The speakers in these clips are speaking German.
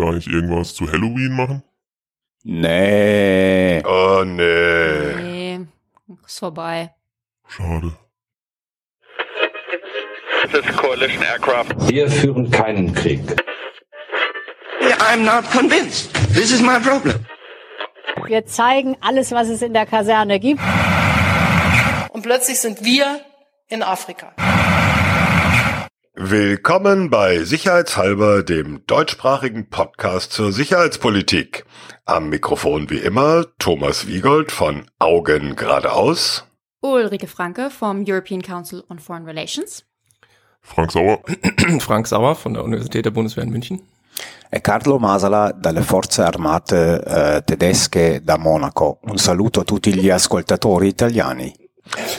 wir eigentlich irgendwas zu Halloween machen? Nee. Oh, nee. Nee, ist vorbei. Schade. This is coalition aircraft. Wir führen keinen Krieg. I'm not convinced. This is my problem. Wir zeigen alles, was es in der Kaserne gibt. Und plötzlich sind wir in Afrika. Willkommen bei Sicherheitshalber, dem deutschsprachigen Podcast zur Sicherheitspolitik. Am Mikrofon wie immer Thomas Wiegold von Augen geradeaus. Ulrike Franke vom European Council on Foreign Relations. Frank Sauer. Frank Sauer von der Universität der Bundeswehr in München. E Carlo Masala dalle Forze Armate eh, Tedesche da Monaco. Un saluto a tutti gli ascoltatori italiani.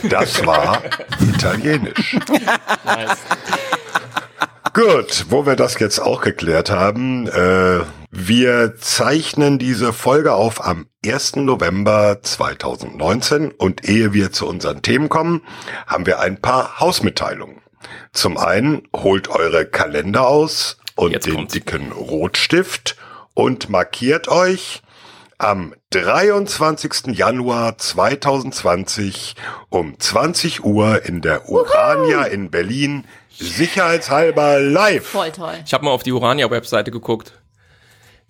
Das war Italienisch. Gut, wo wir das jetzt auch geklärt haben, äh, wir zeichnen diese Folge auf am 1. November 2019 und ehe wir zu unseren Themen kommen, haben wir ein paar Hausmitteilungen. Zum einen holt eure Kalender aus und Jetzt den kommt's. dicken Rotstift und markiert euch am 23. Januar 2020 um 20 Uhr in der Urania in Berlin sicherheitshalber live. Voll toll. Ich habe mal auf die Urania-Webseite geguckt.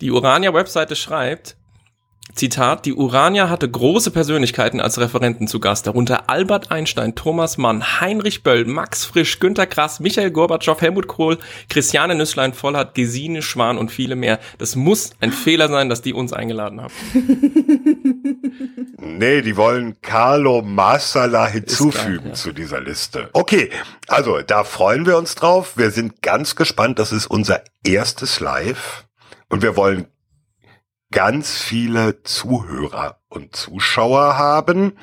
Die Urania-Webseite schreibt, Zitat, die Urania hatte große Persönlichkeiten als Referenten zu Gast, darunter Albert Einstein, Thomas Mann, Heinrich Böll, Max Frisch, Günter Grass, Michael Gorbatschow, Helmut Kohl, Christiane Nüsslein-Vollhardt, Gesine Schwan und viele mehr. Das muss ein Fehler sein, dass die uns eingeladen haben. Nee, die wollen Carlo Masala hinzufügen ja. zu dieser Liste. Okay, also da freuen wir uns drauf. Wir sind ganz gespannt. Das ist unser erstes Live. Und wir wollen ganz viele Zuhörer und Zuschauer haben.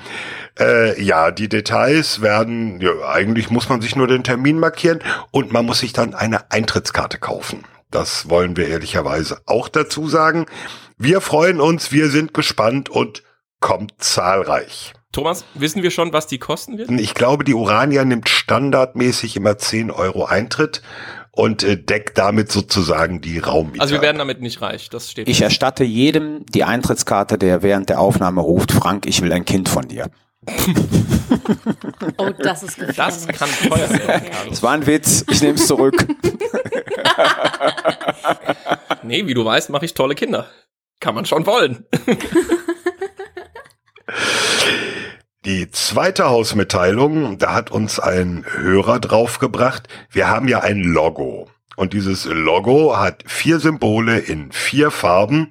Äh, ja, die Details werden, ja, eigentlich muss man sich nur den Termin markieren und man muss sich dann eine Eintrittskarte kaufen. Das wollen wir ehrlicherweise auch dazu sagen. Wir freuen uns, wir sind gespannt und kommt zahlreich. Thomas, wissen wir schon, was die kosten wird? Ich glaube, die Urania nimmt standardmäßig immer 10 Euro Eintritt und äh, deckt damit sozusagen die Raummiete. Also wir werden damit nicht reich, das steht. Ich erstatte jedem die Eintrittskarte, der während der Aufnahme ruft, Frank, ich will ein Kind von dir. Oh, das ist gefährlich. das kann teuer sein. Das war ein Witz, ich nehme es zurück. Nee, wie du weißt, mache ich tolle Kinder. Kann man schon wollen. Die zweite Hausmitteilung, da hat uns ein Hörer draufgebracht. Wir haben ja ein Logo. Und dieses Logo hat vier Symbole in vier Farben.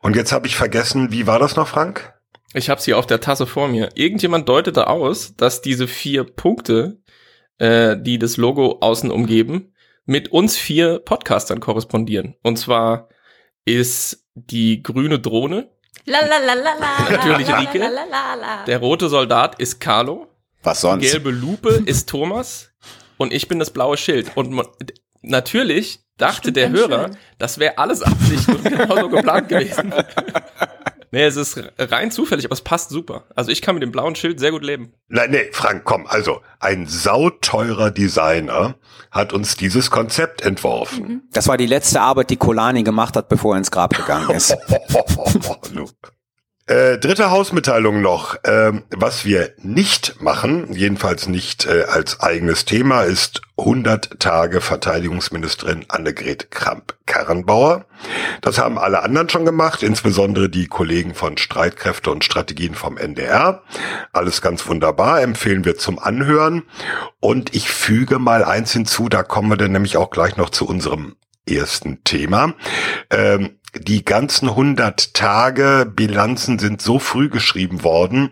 Und jetzt habe ich vergessen, wie war das noch, Frank? Ich habe sie auf der Tasse vor mir. Irgendjemand deutete aus, dass diese vier Punkte, äh, die das Logo außen umgeben, mit uns vier Podcastern korrespondieren. Und zwar ist die grüne Drohne, La, la, la, la, la, Natürlich Rike. La, la, la, la. der rote Soldat ist Carlo, Was die sonst? gelbe Lupe ist Thomas und ich bin das blaue Schild. Und man, natürlich dachte Stimmt der Hörer, schön. das wäre alles Absicht und genauso geplant gewesen. Nee, es ist rein zufällig, aber es passt super. Also ich kann mit dem blauen Schild sehr gut leben. Nein, nee, Frank, komm. Also, ein sauteurer Designer hat uns dieses Konzept entworfen. Das war die letzte Arbeit, die Kolani gemacht hat, bevor er ins Grab gegangen ist. Äh, dritte Hausmitteilung noch. Ähm, was wir nicht machen, jedenfalls nicht äh, als eigenes Thema, ist 100 Tage Verteidigungsministerin Annegret Kramp-Karrenbauer. Das haben alle anderen schon gemacht, insbesondere die Kollegen von Streitkräfte und Strategien vom NDR. Alles ganz wunderbar, empfehlen wir zum Anhören. Und ich füge mal eins hinzu, da kommen wir dann nämlich auch gleich noch zu unserem ersten Thema. Ähm, die ganzen 100 Tage Bilanzen sind so früh geschrieben worden,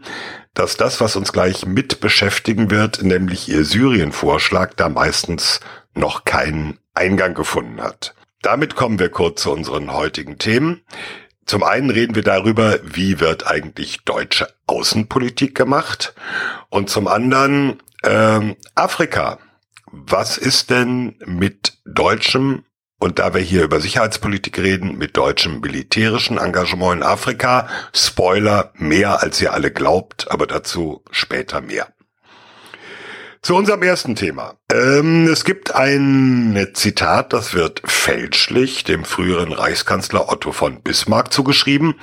dass das, was uns gleich mit beschäftigen wird, nämlich ihr Syrien-Vorschlag, da meistens noch keinen Eingang gefunden hat. Damit kommen wir kurz zu unseren heutigen Themen. Zum einen reden wir darüber, wie wird eigentlich deutsche Außenpolitik gemacht? Und zum anderen ähm, Afrika. Was ist denn mit deutschem und da wir hier über Sicherheitspolitik reden, mit deutschem militärischen Engagement in Afrika, Spoiler, mehr als ihr alle glaubt, aber dazu später mehr. Zu unserem ersten Thema. Ähm, es gibt ein Zitat, das wird fälschlich dem früheren Reichskanzler Otto von Bismarck zugeschrieben.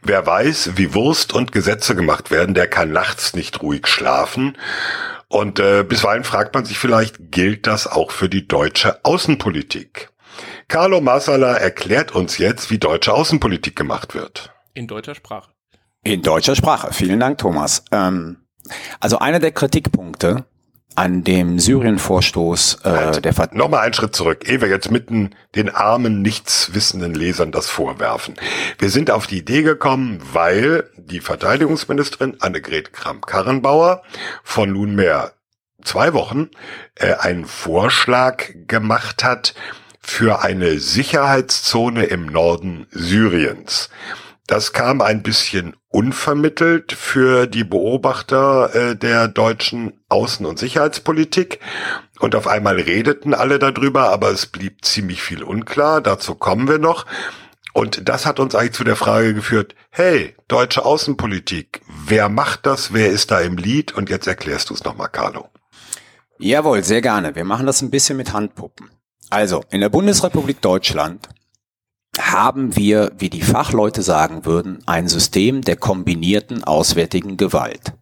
Wer weiß, wie Wurst und Gesetze gemacht werden, der kann nachts nicht ruhig schlafen. Und äh, bisweilen fragt man sich vielleicht, gilt das auch für die deutsche Außenpolitik? Carlo Massala erklärt uns jetzt, wie deutsche Außenpolitik gemacht wird. In deutscher Sprache. In deutscher Sprache. Vielen Dank, Thomas. Ähm, also einer der Kritikpunkte an dem Syrien-Vorstoß äh, Halt. der Ver Nochmal einen Schritt zurück, ehe wir jetzt mitten den armen, nichtswissenden Lesern das vorwerfen. Wir sind auf die Idee gekommen, weil die Verteidigungsministerin Annegret Kramp-Karrenbauer von nunmehr zwei Wochen äh, einen Vorschlag gemacht hat für eine Sicherheitszone im Norden Syriens. Das kam ein bisschen unvermittelt für die Beobachter äh, der deutschen Außen- und Sicherheitspolitik. Und auf einmal redeten alle darüber, aber es blieb ziemlich viel unklar. Dazu kommen wir noch. Und das hat uns eigentlich zu der Frage geführt, hey, deutsche Außenpolitik, wer macht das, wer ist da im Lied? Und jetzt erklärst du es nochmal, Carlo. Jawohl, sehr gerne. Wir machen das ein bisschen mit Handpuppen. Also, in der Bundesrepublik Deutschland haben wir, wie die Fachleute sagen würden, ein System der kombinierten auswärtigen Gewalt.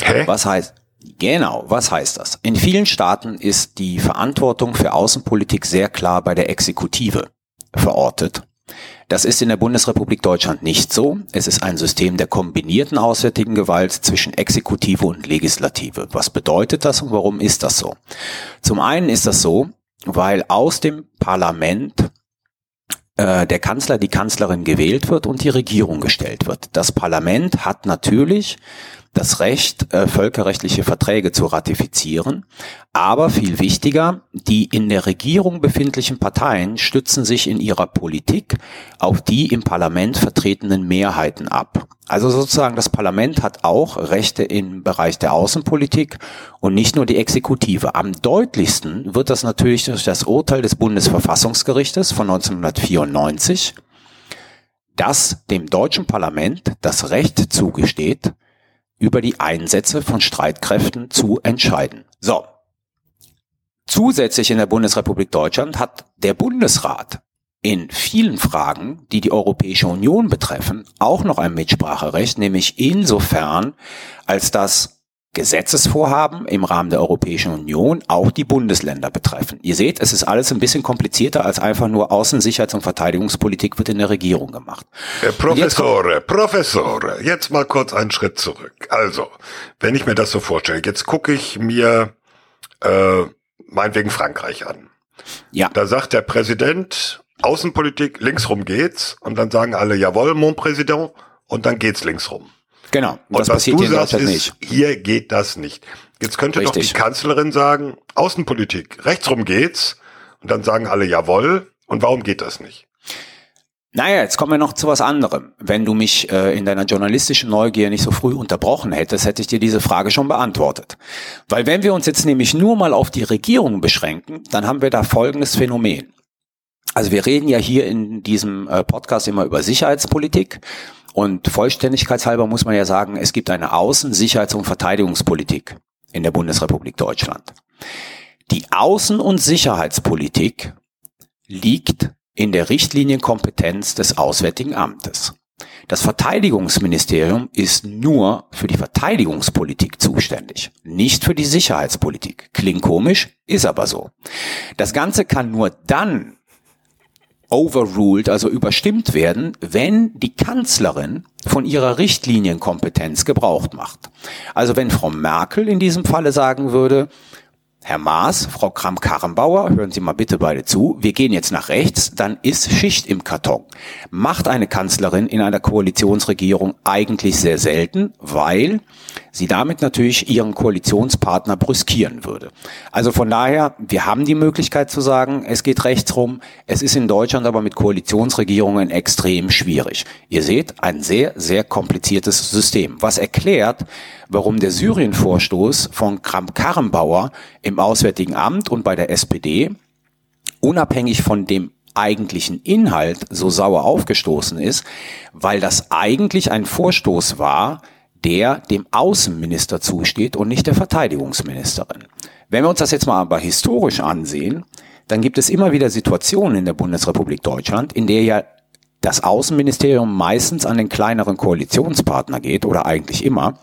Hä? Was heißt, genau, was heißt das? In vielen Staaten ist die Verantwortung für Außenpolitik sehr klar bei der Exekutive verortet. Das ist in der Bundesrepublik Deutschland nicht so. Es ist ein System der kombinierten auswärtigen Gewalt zwischen Exekutive und Legislative. Was bedeutet das und warum ist das so? Zum einen ist das so, weil aus dem Parlament äh, der Kanzler, die Kanzlerin gewählt wird und die Regierung gestellt wird. Das Parlament hat natürlich das Recht, äh, völkerrechtliche Verträge zu ratifizieren. Aber viel wichtiger, die in der Regierung befindlichen Parteien stützen sich in ihrer Politik auf die im Parlament vertretenen Mehrheiten ab. Also sozusagen das Parlament hat auch Rechte im Bereich der Außenpolitik und nicht nur die Exekutive. Am deutlichsten wird das natürlich durch das Urteil des Bundesverfassungsgerichtes von 1994, das dem deutschen Parlament das Recht zugesteht, über die Einsätze von Streitkräften zu entscheiden. So. Zusätzlich in der Bundesrepublik Deutschland hat der Bundesrat in vielen Fragen, die die Europäische Union betreffen, auch noch ein Mitspracherecht, nämlich insofern, als das Gesetzesvorhaben im Rahmen der Europäischen Union auch die Bundesländer betreffen. Ihr seht, es ist alles ein bisschen komplizierter als einfach nur Außensicherheits- und Verteidigungspolitik wird in der Regierung gemacht. Äh, Professore, Professore, jetzt mal kurz einen Schritt zurück. Also, wenn ich mir das so vorstelle, jetzt gucke ich mir äh, meinetwegen Frankreich an. Ja. Da sagt der Präsident, Außenpolitik, linksrum geht's, und dann sagen alle, jawohl, mon Président, und dann geht's linksrum. Genau. Und das was passiert du hier in sagst, Deutschland ist, nicht. hier geht das nicht. Jetzt könnte doch Richtig. die Kanzlerin sagen, Außenpolitik, rechtsrum geht's, und dann sagen alle, jawohl, und warum geht das nicht? Naja, jetzt kommen wir noch zu was anderem. Wenn du mich äh, in deiner journalistischen Neugier nicht so früh unterbrochen hättest, hätte ich dir diese Frage schon beantwortet. Weil wenn wir uns jetzt nämlich nur mal auf die Regierung beschränken, dann haben wir da folgendes Phänomen. Also wir reden ja hier in diesem äh, Podcast immer über Sicherheitspolitik und vollständigkeitshalber muss man ja sagen, es gibt eine Außen-, Sicherheits- und Verteidigungspolitik in der Bundesrepublik Deutschland. Die Außen- und Sicherheitspolitik liegt in der Richtlinienkompetenz des Auswärtigen Amtes. Das Verteidigungsministerium ist nur für die Verteidigungspolitik zuständig, nicht für die Sicherheitspolitik. Klingt komisch, ist aber so. Das Ganze kann nur dann overruled, also überstimmt werden, wenn die Kanzlerin von ihrer Richtlinienkompetenz Gebrauch macht. Also wenn Frau Merkel in diesem Falle sagen würde, Herr Maas, Frau Kramp-Karrenbauer, hören Sie mal bitte beide zu. Wir gehen jetzt nach rechts, dann ist Schicht im Karton. Macht eine Kanzlerin in einer Koalitionsregierung eigentlich sehr selten, weil sie damit natürlich ihren Koalitionspartner brüskieren würde. Also von daher, wir haben die Möglichkeit zu sagen, es geht rechts rum. Es ist in Deutschland aber mit Koalitionsregierungen extrem schwierig. Ihr seht, ein sehr, sehr kompliziertes System, was erklärt, warum der Syrien-Vorstoß von Kramp-Karrenbauer im Auswärtigen Amt und bei der SPD unabhängig von dem eigentlichen Inhalt so sauer aufgestoßen ist, weil das eigentlich ein Vorstoß war, der dem Außenminister zusteht und nicht der Verteidigungsministerin. Wenn wir uns das jetzt mal aber historisch ansehen, dann gibt es immer wieder Situationen in der Bundesrepublik Deutschland, in der ja das Außenministerium meistens an den kleineren Koalitionspartner geht oder eigentlich immer,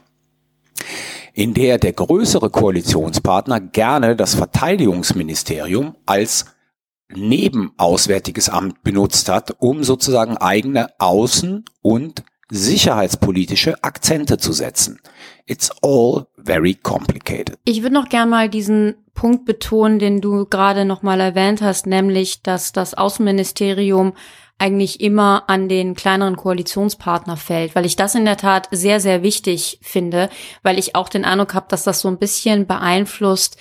in der der größere Koalitionspartner gerne das Verteidigungsministerium als Nebenauswärtiges Amt benutzt hat, um sozusagen eigene außen- und sicherheitspolitische Akzente zu setzen. It's all very complicated. Ich würde noch gern mal diesen Punkt betonen, den du gerade noch mal erwähnt hast, nämlich, dass das Außenministerium eigentlich immer an den kleineren Koalitionspartner fällt, weil ich das in der Tat sehr, sehr wichtig finde, weil ich auch den Eindruck habe, dass das so ein bisschen beeinflusst,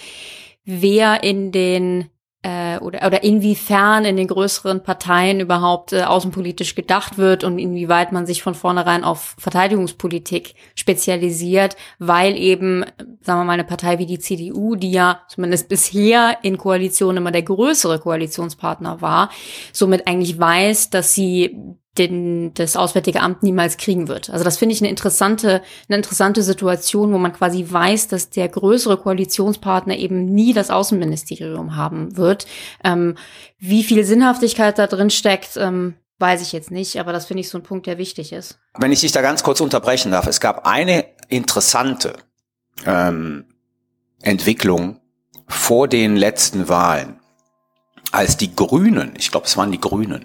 wer in den äh, oder, oder inwiefern in den größeren Parteien überhaupt äh, außenpolitisch gedacht wird und inwieweit man sich von vornherein auf Verteidigungspolitik spezialisiert, weil eben, sagen wir mal, eine Partei wie die CDU, die ja zumindest bisher in Koalition immer der größere Koalitionspartner war, somit eigentlich weiß, dass sie den, das Auswärtige Amt niemals kriegen wird. Also das finde ich eine interessante, eine interessante Situation, wo man quasi weiß, dass der größere Koalitionspartner eben nie das Außenministerium haben wird. Ähm, wie viel Sinnhaftigkeit da drin steckt, ähm, weiß ich jetzt nicht, aber das finde ich so ein Punkt, der wichtig ist. Wenn ich dich da ganz kurz unterbrechen darf, es gab eine interessante ähm, Entwicklung vor den letzten Wahlen, als die Grünen, ich glaube es waren die Grünen,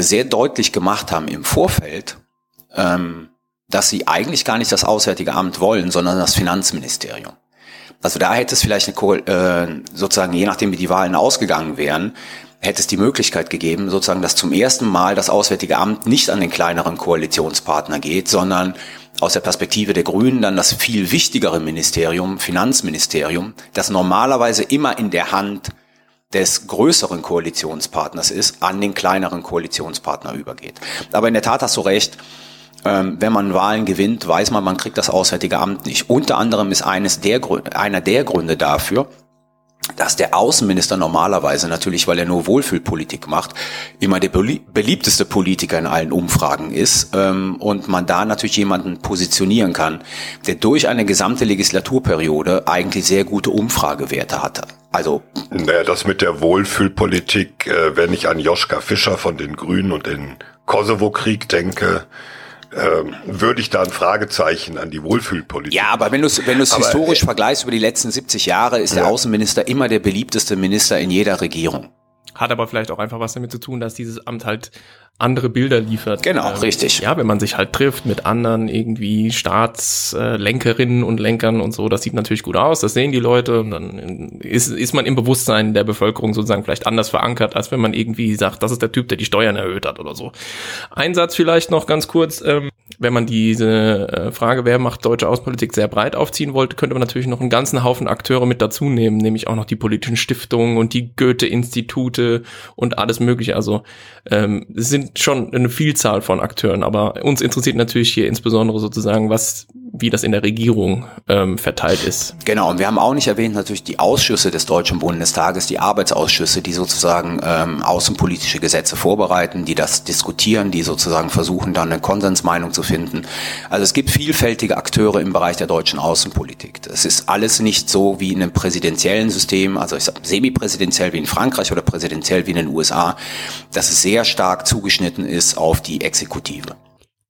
sehr deutlich gemacht haben im Vorfeld, ähm, dass sie eigentlich gar nicht das Auswärtige Amt wollen, sondern das Finanzministerium. Also da hätte es vielleicht eine, äh, sozusagen, je nachdem wie die Wahlen ausgegangen wären, hätte es die Möglichkeit gegeben, sozusagen, dass zum ersten Mal das Auswärtige Amt nicht an den kleineren Koalitionspartner geht, sondern aus der Perspektive der Grünen dann das viel wichtigere Ministerium, Finanzministerium, das normalerweise immer in der Hand des größeren Koalitionspartners ist, an den kleineren Koalitionspartner übergeht. Aber in der Tat hast du recht, ähm, wenn man Wahlen gewinnt, weiß man, man kriegt das Auswärtige Amt nicht. Unter anderem ist eines der, einer der Gründe dafür, dass der Außenminister normalerweise natürlich, weil er nur Wohlfühlpolitik macht, immer der beliebteste Politiker in allen Umfragen ist ähm, und man da natürlich jemanden positionieren kann, der durch eine gesamte Legislaturperiode eigentlich sehr gute Umfragewerte hatte. Also naja, das mit der Wohlfühlpolitik, äh, wenn ich an Joschka Fischer von den Grünen und den Kosovo-Krieg denke, ähm, würde ich da ein Fragezeichen an die Wohlfühlpolitik. Ja, aber wenn du es wenn du's historisch äh, vergleichst über die letzten 70 Jahre, ist ja. der Außenminister immer der beliebteste Minister in jeder Regierung. Hat aber vielleicht auch einfach was damit zu tun, dass dieses Amt halt andere Bilder liefert. Genau, ähm, richtig. Ja, wenn man sich halt trifft mit anderen irgendwie Staatslenkerinnen und Lenkern und so, das sieht natürlich gut aus, das sehen die Leute und dann ist, ist man im Bewusstsein der Bevölkerung sozusagen vielleicht anders verankert, als wenn man irgendwie sagt, das ist der Typ, der die Steuern erhöht hat oder so. Ein Satz vielleicht noch ganz kurz, ähm, wenn man diese äh, Frage, wer macht deutsche Außenpolitik, sehr breit aufziehen wollte, könnte man natürlich noch einen ganzen Haufen Akteure mit dazu nehmen, nämlich auch noch die politischen Stiftungen und die Goethe-Institute und alles mögliche. Also ähm, es sind schon eine Vielzahl von Akteuren, aber uns interessiert natürlich hier insbesondere sozusagen, was wie das in der Regierung ähm, verteilt ist. Genau, und wir haben auch nicht erwähnt natürlich die Ausschüsse des Deutschen Bundestages, die Arbeitsausschüsse, die sozusagen ähm, außenpolitische Gesetze vorbereiten, die das diskutieren, die sozusagen versuchen, dann eine Konsensmeinung zu finden. Also es gibt vielfältige Akteure im Bereich der deutschen Außenpolitik. Das ist alles nicht so wie in einem präsidentiellen System, also ich sag semi-präsidentiell wie in Frankreich oder präsidentiell wie in den USA, dass es sehr stark zugeschnitten ist auf die Exekutive.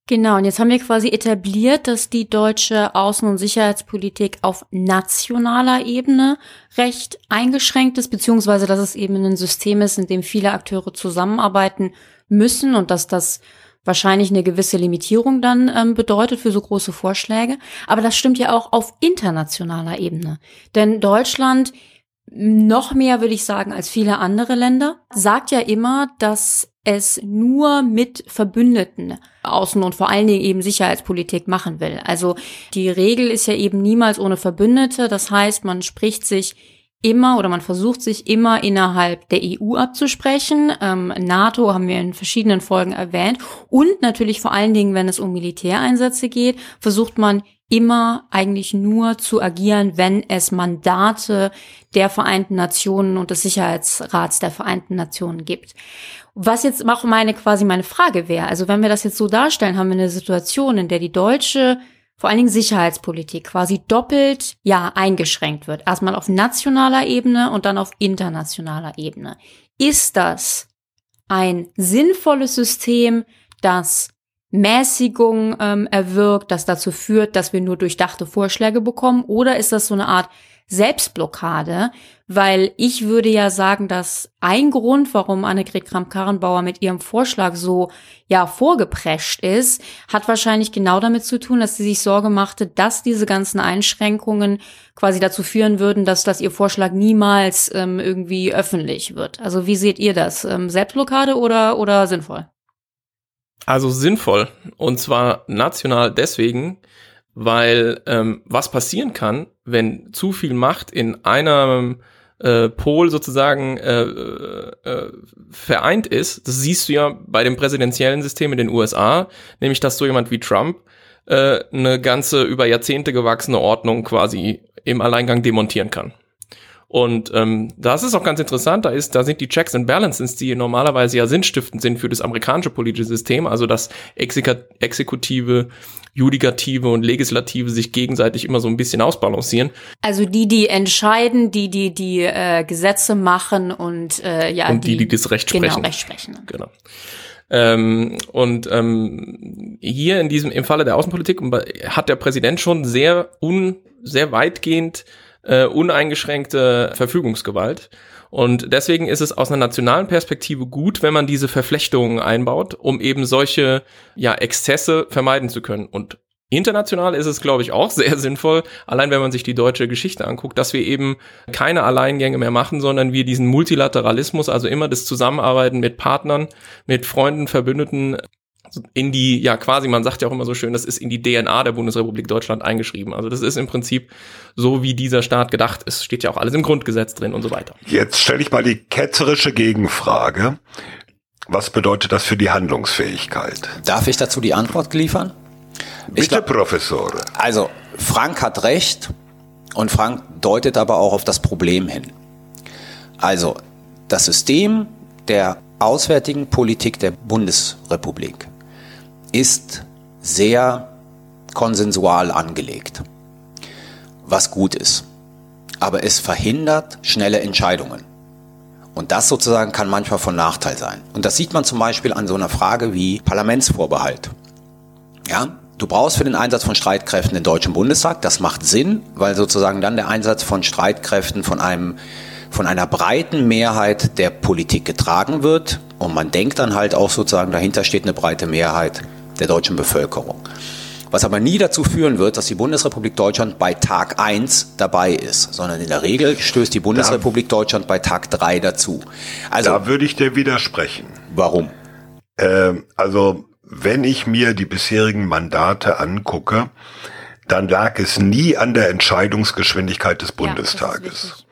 Genau, und jetzt haben wir quasi etabliert, dass die deutsche Außen- und Sicherheitspolitik auf nationaler Ebene recht eingeschränkt ist, beziehungsweise dass es eben ein System ist, in dem viele Akteure zusammenarbeiten müssen und dass das wahrscheinlich eine gewisse Limitierung dann ähm, bedeutet für so große Vorschläge. Aber das stimmt ja auch auf internationaler Ebene. Denn Deutschland noch mehr, würde ich sagen, als viele andere Länder, sagt ja immer, dass es nur mit Verbündeten Außen- und vor allen Dingen eben Sicherheitspolitik machen will. Also die Regel ist ja eben niemals ohne Verbündete. Das heißt, man spricht sich immer oder man versucht sich immer innerhalb der EU abzusprechen. Ähm, NATO haben wir in verschiedenen Folgen erwähnt. Und natürlich vor allen Dingen, wenn es um Militäreinsätze geht, versucht man immer eigentlich nur zu agieren, wenn es Mandate der Vereinten Nationen und des Sicherheitsrats der Vereinten Nationen gibt. Was jetzt auch meine quasi meine Frage wäre, also wenn wir das jetzt so darstellen, haben wir eine Situation, in der die deutsche vor allen Dingen Sicherheitspolitik quasi doppelt, ja, eingeschränkt wird. Erstmal auf nationaler Ebene und dann auf internationaler Ebene. Ist das ein sinnvolles System, das Mäßigung ähm, erwirkt, das dazu führt, dass wir nur durchdachte Vorschläge bekommen? Oder ist das so eine Art Selbstblockade, weil ich würde ja sagen, dass ein Grund, warum Annegret Kramp-Karrenbauer mit ihrem Vorschlag so ja vorgeprescht ist, hat wahrscheinlich genau damit zu tun, dass sie sich Sorge machte, dass diese ganzen Einschränkungen quasi dazu führen würden, dass das ihr Vorschlag niemals ähm, irgendwie öffentlich wird. Also wie seht ihr das? Ähm, Selbstblockade oder oder sinnvoll? Also sinnvoll und zwar national deswegen, weil ähm, was passieren kann, wenn zu viel Macht in einem äh, Pol sozusagen äh, äh, vereint ist, das siehst du ja bei dem präsidentiellen System in den USA, nämlich dass so jemand wie Trump äh, eine ganze über Jahrzehnte gewachsene Ordnung quasi im Alleingang demontieren kann. Und ähm, das ist auch ganz interessant, da ist, da sind die Checks and Balances, die normalerweise ja sinnstiftend sind für das amerikanische politische System, also das Exekutive, Judikative und Legislative sich gegenseitig immer so ein bisschen ausbalancieren. Also die, die entscheiden, die, die die äh, Gesetze machen und äh, ja und die, die, die das Recht genau, sprechen. Recht sprechen. Genau. Ähm, und ähm, hier in diesem im Falle der Außenpolitik hat der Präsident schon sehr un sehr weitgehend äh, uneingeschränkte Verfügungsgewalt. Und deswegen ist es aus einer nationalen Perspektive gut, wenn man diese Verflechtungen einbaut, um eben solche ja, Exzesse vermeiden zu können. Und International ist es, glaube ich, auch sehr sinnvoll, allein wenn man sich die deutsche Geschichte anguckt, dass wir eben keine Alleingänge mehr machen, sondern wir diesen Multilateralismus, also immer das Zusammenarbeiten mit Partnern, mit Freunden, Verbündeten in die, ja quasi, man sagt ja auch immer so schön, das ist in die DNA der Bundesrepublik Deutschland eingeschrieben. Also das ist im Prinzip so, wie dieser Staat gedacht ist. Steht ja auch alles im Grundgesetz drin und so weiter. Jetzt stelle ich mal die ketzerische Gegenfrage. Was bedeutet das für die Handlungsfähigkeit? Darf ich dazu die Antwort liefern? Bitte, glaub, Professor. Also, Frank hat recht und Frank deutet aber auch auf das Problem hin. Also, das System der auswärtigen Politik der Bundesrepublik ist sehr konsensual angelegt, was gut ist. Aber es verhindert schnelle Entscheidungen. Und das sozusagen kann manchmal von Nachteil sein. Und das sieht man zum Beispiel an so einer Frage wie Parlamentsvorbehalt. Ja, du brauchst für den Einsatz von Streitkräften den Deutschen Bundestag. Das macht Sinn, weil sozusagen dann der Einsatz von Streitkräften von einem von einer breiten Mehrheit der Politik getragen wird. Und man denkt dann halt auch sozusagen, dahinter steht eine breite Mehrheit der deutschen Bevölkerung. Was aber nie dazu führen wird, dass die Bundesrepublik Deutschland bei Tag 1 dabei ist, sondern in der Regel stößt die Bundesrepublik da, Deutschland bei Tag 3 dazu. Also, da würde ich dir widersprechen. Warum? Ähm, also, wenn ich mir die bisherigen Mandate angucke, dann lag es nie an der Entscheidungsgeschwindigkeit des Bundestages,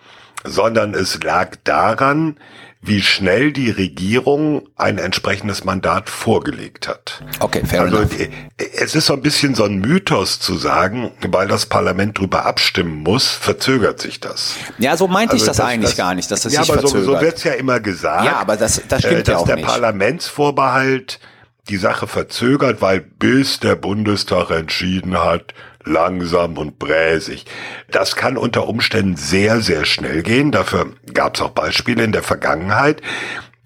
ja, sondern es lag daran, wie schnell die Regierung ein entsprechendes Mandat vorgelegt hat. Okay, fair also, enough. Es ist so ein bisschen so ein Mythos zu sagen, weil das Parlament drüber abstimmen muss, verzögert sich das. Ja, so meinte also ich das, das eigentlich das, gar nicht, dass das ja, sich aber verzögert. So, so wird's ja immer gesagt. Ja, aber das, das stimmt äh, ja auch der nicht. Parlamentsvorbehalt die Sache verzögert, weil bis der Bundestag entschieden hat, langsam und bräsig. Das kann unter Umständen sehr, sehr schnell gehen. Dafür gab es auch Beispiele in der Vergangenheit.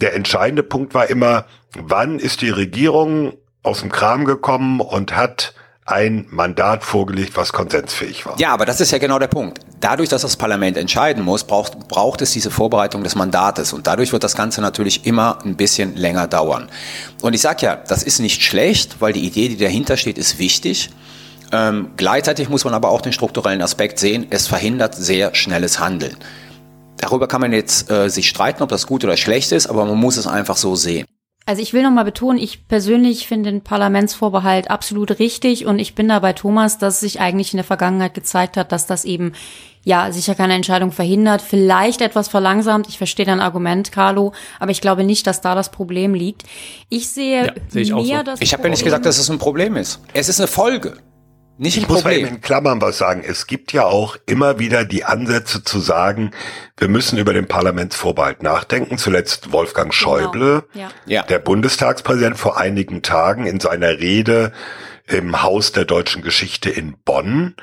Der entscheidende Punkt war immer, wann ist die Regierung aus dem Kram gekommen und hat ein Mandat vorgelegt, was konsensfähig war. Ja, aber das ist ja genau der Punkt. Dadurch, dass das Parlament entscheiden muss, braucht, braucht es diese Vorbereitung des Mandates. Und dadurch wird das Ganze natürlich immer ein bisschen länger dauern. Und ich sage ja, das ist nicht schlecht, weil die Idee, die dahinter steht, ist wichtig. Ähm, gleichzeitig muss man aber auch den strukturellen Aspekt sehen, es verhindert sehr schnelles Handeln. Darüber kann man jetzt äh, sich streiten, ob das gut oder schlecht ist, aber man muss es einfach so sehen. Also ich will noch mal betonen, ich persönlich finde den Parlamentsvorbehalt absolut richtig und ich bin da bei Thomas, dass sich eigentlich in der Vergangenheit gezeigt hat, dass das eben ja sicher keine Entscheidung verhindert, vielleicht etwas verlangsamt. Ich verstehe dein Argument, Carlo, aber ich glaube nicht, dass da das Problem liegt. Ich sehe ja, sehe ich mehr so. das Ich habe ja nicht gesagt, dass es ein Problem ist. Es ist eine Folge. Nicht ich ein muss mal Problem. eben in Klammern was sagen. Es gibt ja auch immer wieder die Ansätze zu sagen, wir müssen über den Parlamentsvorbehalt nachdenken. Zuletzt Wolfgang Schäuble, Genau. Ja. Ja. der Bundestagspräsident vor einigen Tagen in seiner Rede im Haus der deutschen Geschichte in Bonn,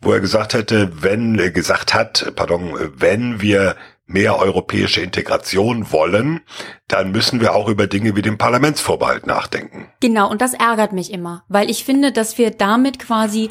wo er gesagt hätte, wenn äh, gesagt hat, pardon, wenn wir mehr europäische Integration wollen, dann müssen wir auch über Dinge wie den Parlamentsvorbehalt nachdenken. Genau, und das ärgert mich immer, weil ich finde, dass wir damit quasi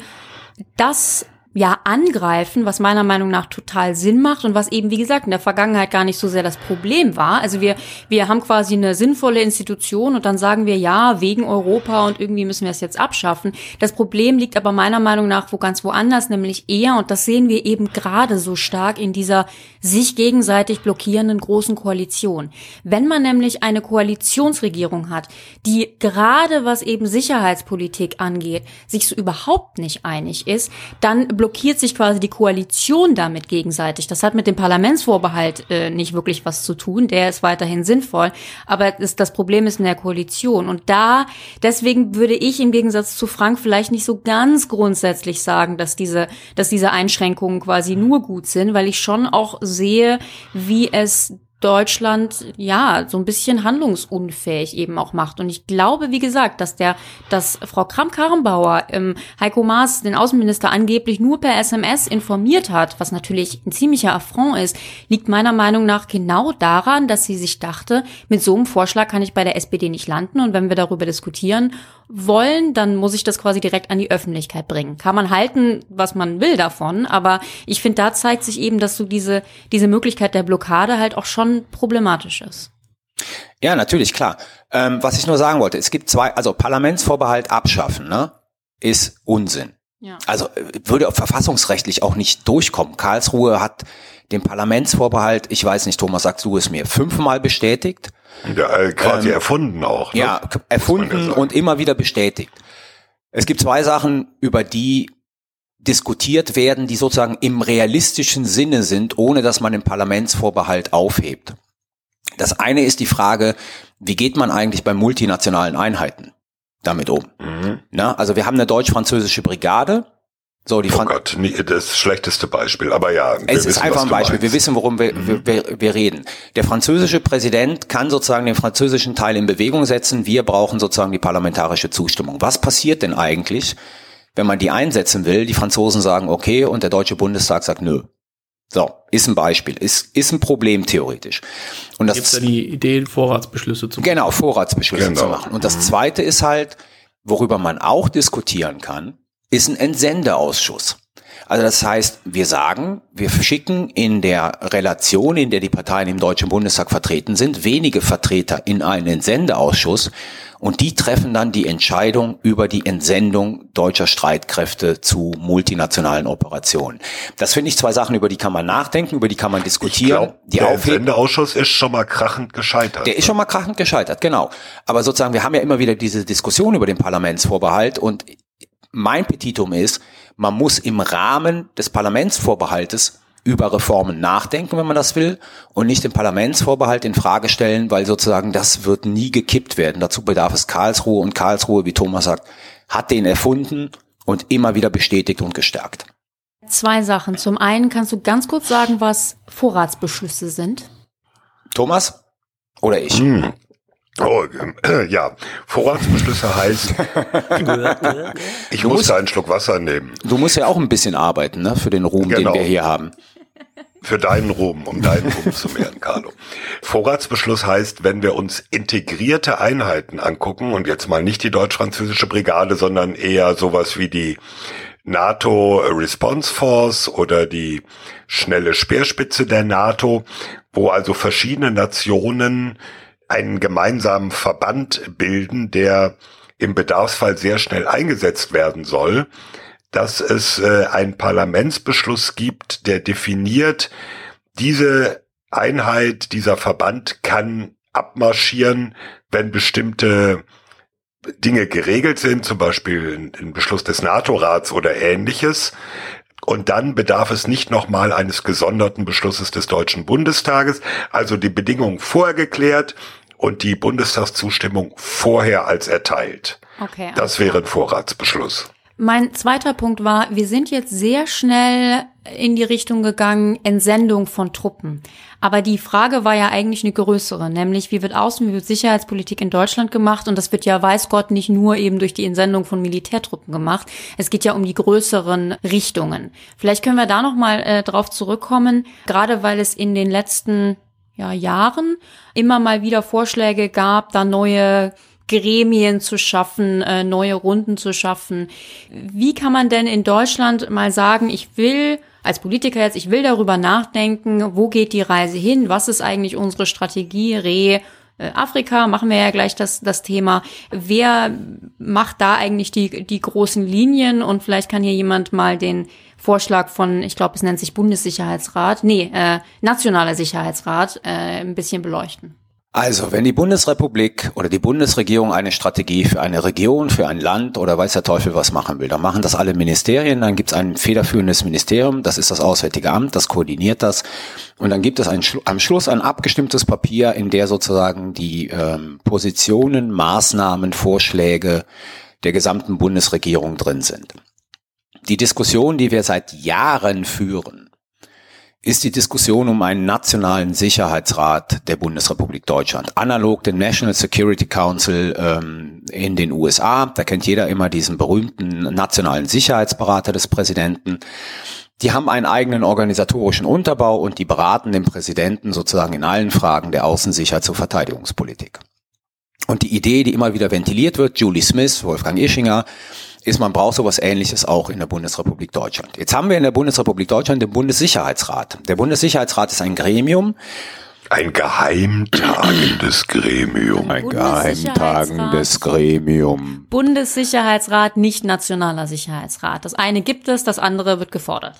das ja angreifen, was meiner Meinung nach total Sinn macht und was eben, wie gesagt, in der Vergangenheit gar nicht so sehr das Problem war. Also wir, wir haben quasi eine sinnvolle Institution und dann sagen wir, ja, wegen Europa und irgendwie müssen wir es jetzt abschaffen. Das Problem liegt aber meiner Meinung nach wo ganz woanders, nämlich eher, und das sehen wir eben gerade so stark in dieser sich gegenseitig blockierenden großen Koalition. Wenn man nämlich eine Koalitionsregierung hat, die gerade was eben Sicherheitspolitik angeht, sich so überhaupt nicht einig ist, dann blockiert sich quasi die Koalition damit gegenseitig. Das hat mit dem Parlamentsvorbehalt äh, nicht wirklich was zu tun. Der ist weiterhin sinnvoll. Aber das, das Problem ist in der Koalition. Und da, deswegen würde ich im Gegensatz zu Frank vielleicht nicht so ganz grundsätzlich sagen, dass diese, dass diese Einschränkungen quasi nur gut sind, weil ich schon auch sehe, wie es Deutschland ja so ein bisschen handlungsunfähig eben auch macht. Und ich glaube, wie gesagt, dass der, dass Frau Kramp-Karrenbauer ähm, Heiko Maas, den Außenminister, angeblich nur per SMS informiert hat, was natürlich ein ziemlicher Affront ist, liegt meiner Meinung nach genau daran, dass sie sich dachte, mit so einem Vorschlag kann ich bei der SPD nicht landen. Und wenn wir darüber diskutieren wollen, dann muss ich das quasi direkt an die Öffentlichkeit bringen. Kann man halten, was man will davon, aber ich finde, da zeigt sich eben, dass so diese, diese Möglichkeit der Blockade halt auch schon problematisch ist. Ja, natürlich, klar. Ähm, was ich nur sagen wollte, es gibt zwei, also Parlamentsvorbehalt abschaffen, ne, ist Unsinn. Ja. Also äh, würde verfassungsrechtlich auch nicht durchkommen. Karlsruhe hat den Parlamentsvorbehalt, ich weiß nicht, Thomas, sagst du es mir, fünfmal bestätigt. Ja, äh, quasi ähm, erfunden auch. Ne? Ja, erfunden und immer wieder bestätigt. Es gibt zwei Sachen, über die diskutiert werden, die sozusagen im realistischen Sinne sind, ohne dass man den Parlamentsvorbehalt aufhebt. Das eine ist die Frage, wie geht man eigentlich bei multinationalen Einheiten damit um? Mhm. Na, also wir haben eine deutsch-französische Brigade, so, die oh Gott, nie, das schlechteste Beispiel, aber ja. Es ist einfach ein Beispiel, wir wissen, worum wir, mhm. wir, wir reden. Der französische Präsident kann sozusagen den französischen Teil in Bewegung setzen, wir brauchen sozusagen die parlamentarische Zustimmung. Was passiert denn eigentlich, wenn man die einsetzen will? Die Franzosen sagen okay und der Deutsche Bundestag sagt nö. So, ist ein Beispiel, ist, ist ein Problem theoretisch. Und das Gibt's da die Idee, Vorratsbeschlüsse zu machen? Genau, Vorratsbeschlüsse genau. zu machen. Und das zweite ist halt, worüber man auch diskutieren kann, ist ein Entsendeausschuss. Also das heißt, wir sagen, wir schicken in der Relation, in der die Parteien im Deutschen Bundestag vertreten sind, wenige Vertreter in einen Entsendeausschuss und die treffen dann die Entscheidung über die Entsendung deutscher Streitkräfte zu multinationalen Operationen. Das finde ich zwei Sachen, über die kann man nachdenken, über die kann man diskutieren. Glaub, die der Entsendeausschuss ist schon mal krachend gescheitert. Der ist schon mal krachend gescheitert, genau. Aber sozusagen, wir haben ja immer wieder diese Diskussion über den Parlamentsvorbehalt und mein Petitum ist, man muss im Rahmen des Parlamentsvorbehaltes über Reformen nachdenken, wenn man das will, und nicht den Parlamentsvorbehalt in Frage stellen, weil sozusagen das wird nie gekippt werden. Dazu bedarf es Karlsruhe und Karlsruhe, wie Thomas sagt, hat den erfunden und immer wieder bestätigt und gestärkt. Zwei Sachen. Zum einen kannst du ganz kurz sagen, was Vorratsbeschlüsse sind. Thomas oder ich? Hm. Oh, äh, ja, Vorratsbeschlüsse heißt, ich du musste einen Schluck Wasser nehmen. Du musst ja auch ein bisschen arbeiten, ne, für den Ruhm, genau. den wir hier haben. Für deinen Ruhm, um deinen Ruhm zu mehren, Carlo. Vorratsbeschluss heißt, wenn wir uns integrierte Einheiten angucken und jetzt mal nicht die deutsch-französische Brigade, sondern eher sowas wie die NATO Response Force oder die schnelle Speerspitze der NATO, wo also verschiedene Nationen einen gemeinsamen Verband bilden, der im Bedarfsfall sehr schnell eingesetzt werden soll, dass es äh, einen Parlamentsbeschluss gibt, der definiert, diese Einheit, dieser Verband kann abmarschieren, wenn bestimmte Dinge geregelt sind, zum Beispiel ein Beschluss des NATO-Rats oder ähnliches. Und dann bedarf es nicht nochmal eines gesonderten Beschlusses des Deutschen Bundestages. Also die Bedingungen vorher geklärt und die Bundestagszustimmung vorher als erteilt. Okay. Das wäre ein Vorratsbeschluss. Mein zweiter Punkt war, wir sind jetzt sehr schnell in die Richtung gegangen, Entsendung von Truppen. Aber die Frage war ja eigentlich eine größere, nämlich wie wird Außen, wie wird Sicherheitspolitik in Deutschland gemacht? Und das wird ja, weiß Gott, nicht nur eben durch die Entsendung von Militärtruppen gemacht. Es geht ja um die größeren Richtungen. Vielleicht können wir da noch mal äh, drauf zurückkommen, gerade weil es in den letzten ja, Jahren immer mal wieder Vorschläge gab, da neue Gremien zu schaffen, äh, neue Runden zu schaffen. Wie kann man denn in Deutschland mal sagen, ich will als Politiker jetzt, ich will darüber nachdenken, wo geht die Reise hin, was ist eigentlich unsere Strategie, Re, äh, Afrika, machen wir ja gleich das, das Thema. Wer macht da eigentlich die, die großen Linien? Und vielleicht kann hier jemand mal den Vorschlag von, ich glaube, es nennt sich Bundessicherheitsrat, nee, äh, Nationaler Sicherheitsrat, äh, ein bisschen beleuchten. Also, wenn die Bundesrepublik oder die Bundesregierung eine Strategie für eine Region, für ein Land oder weiß der Teufel was machen will, dann machen das alle Ministerien, dann gibt es ein federführendes Ministerium, das ist das Auswärtige Amt, das koordiniert das und dann gibt es ein, am Schluss ein abgestimmtes Papier, in der sozusagen die ähm, Positionen, Maßnahmen, Vorschläge der gesamten Bundesregierung drin sind. Die Diskussion, die wir seit Jahren führen, ist die Diskussion um einen nationalen Sicherheitsrat der Bundesrepublik Deutschland. Analog dem National Security Council ähm, in den USA. Da kennt jeder immer diesen berühmten nationalen Sicherheitsberater des Präsidenten. Die haben einen eigenen organisatorischen Unterbau und die beraten den Präsidenten sozusagen in allen Fragen der Außensicherheits- und Verteidigungspolitik. Und die Idee, die immer wieder ventiliert wird, Julie Smith, Wolfgang Ischinger, ist, man braucht sowas ähnliches auch in der Bundesrepublik Deutschland. Jetzt haben wir in der Bundesrepublik Deutschland den Bundessicherheitsrat. Der Bundessicherheitsrat ist ein Gremium. Ein geheimtagendes Gremium. Ein geheimtagendes Gremium. Bundessicherheitsrat, nicht nationaler Sicherheitsrat. Das eine gibt es, das andere wird gefordert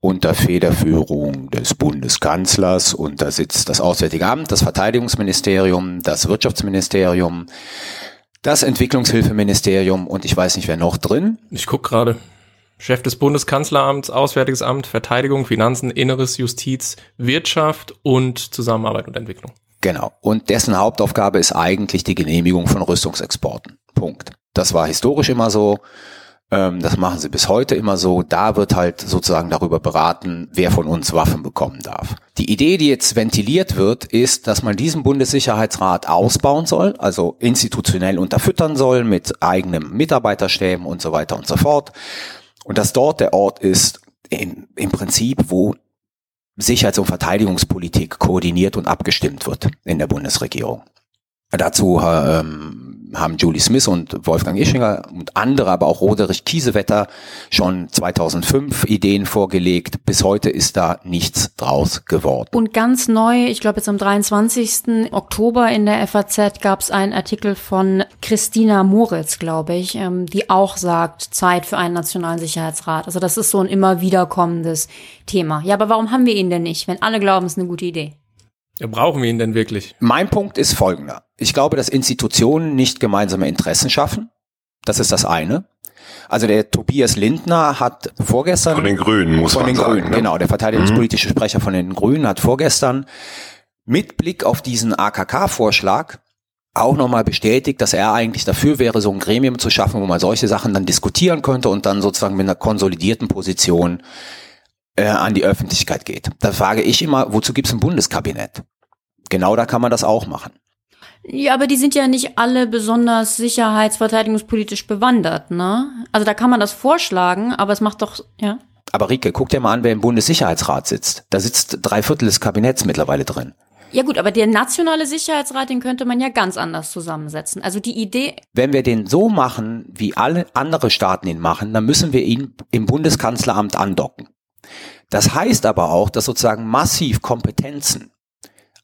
unter Federführung des Bundeskanzlers und da sitzt das Auswärtige Amt, das Verteidigungsministerium, das Wirtschaftsministerium, das Entwicklungshilfeministerium und ich weiß nicht, wer noch drin. Ich guck gerade. Chef des Bundeskanzleramts, Auswärtiges Amt, Verteidigung, Finanzen, Inneres, Justiz, Wirtschaft und Zusammenarbeit und Entwicklung. Genau. Und dessen Hauptaufgabe ist eigentlich die Genehmigung von Rüstungsexporten. Punkt. Das war historisch immer so. Ähm, das machen sie bis heute immer so. Da wird halt sozusagen darüber beraten, wer von uns Waffen bekommen darf. Die Idee, die jetzt ventiliert wird, ist, dass man diesen Bundessicherheitsrat ausbauen soll, also institutionell unterfüttern soll mit eigenem Mitarbeiterstäben und so weiter und so fort. Und dass dort der Ort ist, in, im Prinzip, wo Sicherheits- und Verteidigungspolitik koordiniert und abgestimmt wird in der Bundesregierung. Dazu ähm, haben Julie Smith und Wolfgang Ischinger und andere, aber auch Roderich Kiesewetter schon 2005 Ideen vorgelegt. Bis heute ist da nichts draus geworden. Und ganz neu, ich glaube jetzt am 23. Oktober in der FAZ gab es einen Artikel von Christina Moritz, glaube ich, ähm, die auch sagt, Zeit für einen nationalen Sicherheitsrat. Also das ist so ein immer wiederkommendes Thema. Ja, aber warum haben wir ihn denn nicht, wenn alle glauben, es ist eine gute Idee? Ja, brauchen wir ihn denn wirklich? Mein Punkt ist folgender. Ich glaube, dass Institutionen nicht gemeinsame Interessen schaffen. Das ist das eine. Also der Tobias Lindner hat vorgestern von den Grünen muss von man den sagen, Grünen ne? genau der verteidigungspolitische mhm. Sprecher von den Grünen hat vorgestern mit Blick auf diesen AKK-Vorschlag auch nochmal bestätigt, dass er eigentlich dafür wäre, so ein Gremium zu schaffen, wo man solche Sachen dann diskutieren könnte und dann sozusagen mit einer konsolidierten Position äh, an die Öffentlichkeit geht. Da frage ich immer, wozu gibt es ein Bundeskabinett? Genau da kann man das auch machen. Ja, aber die sind ja nicht alle besonders sicherheitsverteidigungspolitisch bewandert, ne? Also da kann man das vorschlagen, aber es macht doch, ja. Aber Rike, guck dir mal an, wer im Bundessicherheitsrat sitzt. Da sitzt drei Viertel des Kabinetts mittlerweile drin. Ja gut, aber der nationale Sicherheitsrat, den könnte man ja ganz anders zusammensetzen. Also die Idee. Wenn wir den so machen, wie alle andere Staaten ihn machen, dann müssen wir ihn im Bundeskanzleramt andocken. Das heißt aber auch, dass sozusagen massiv Kompetenzen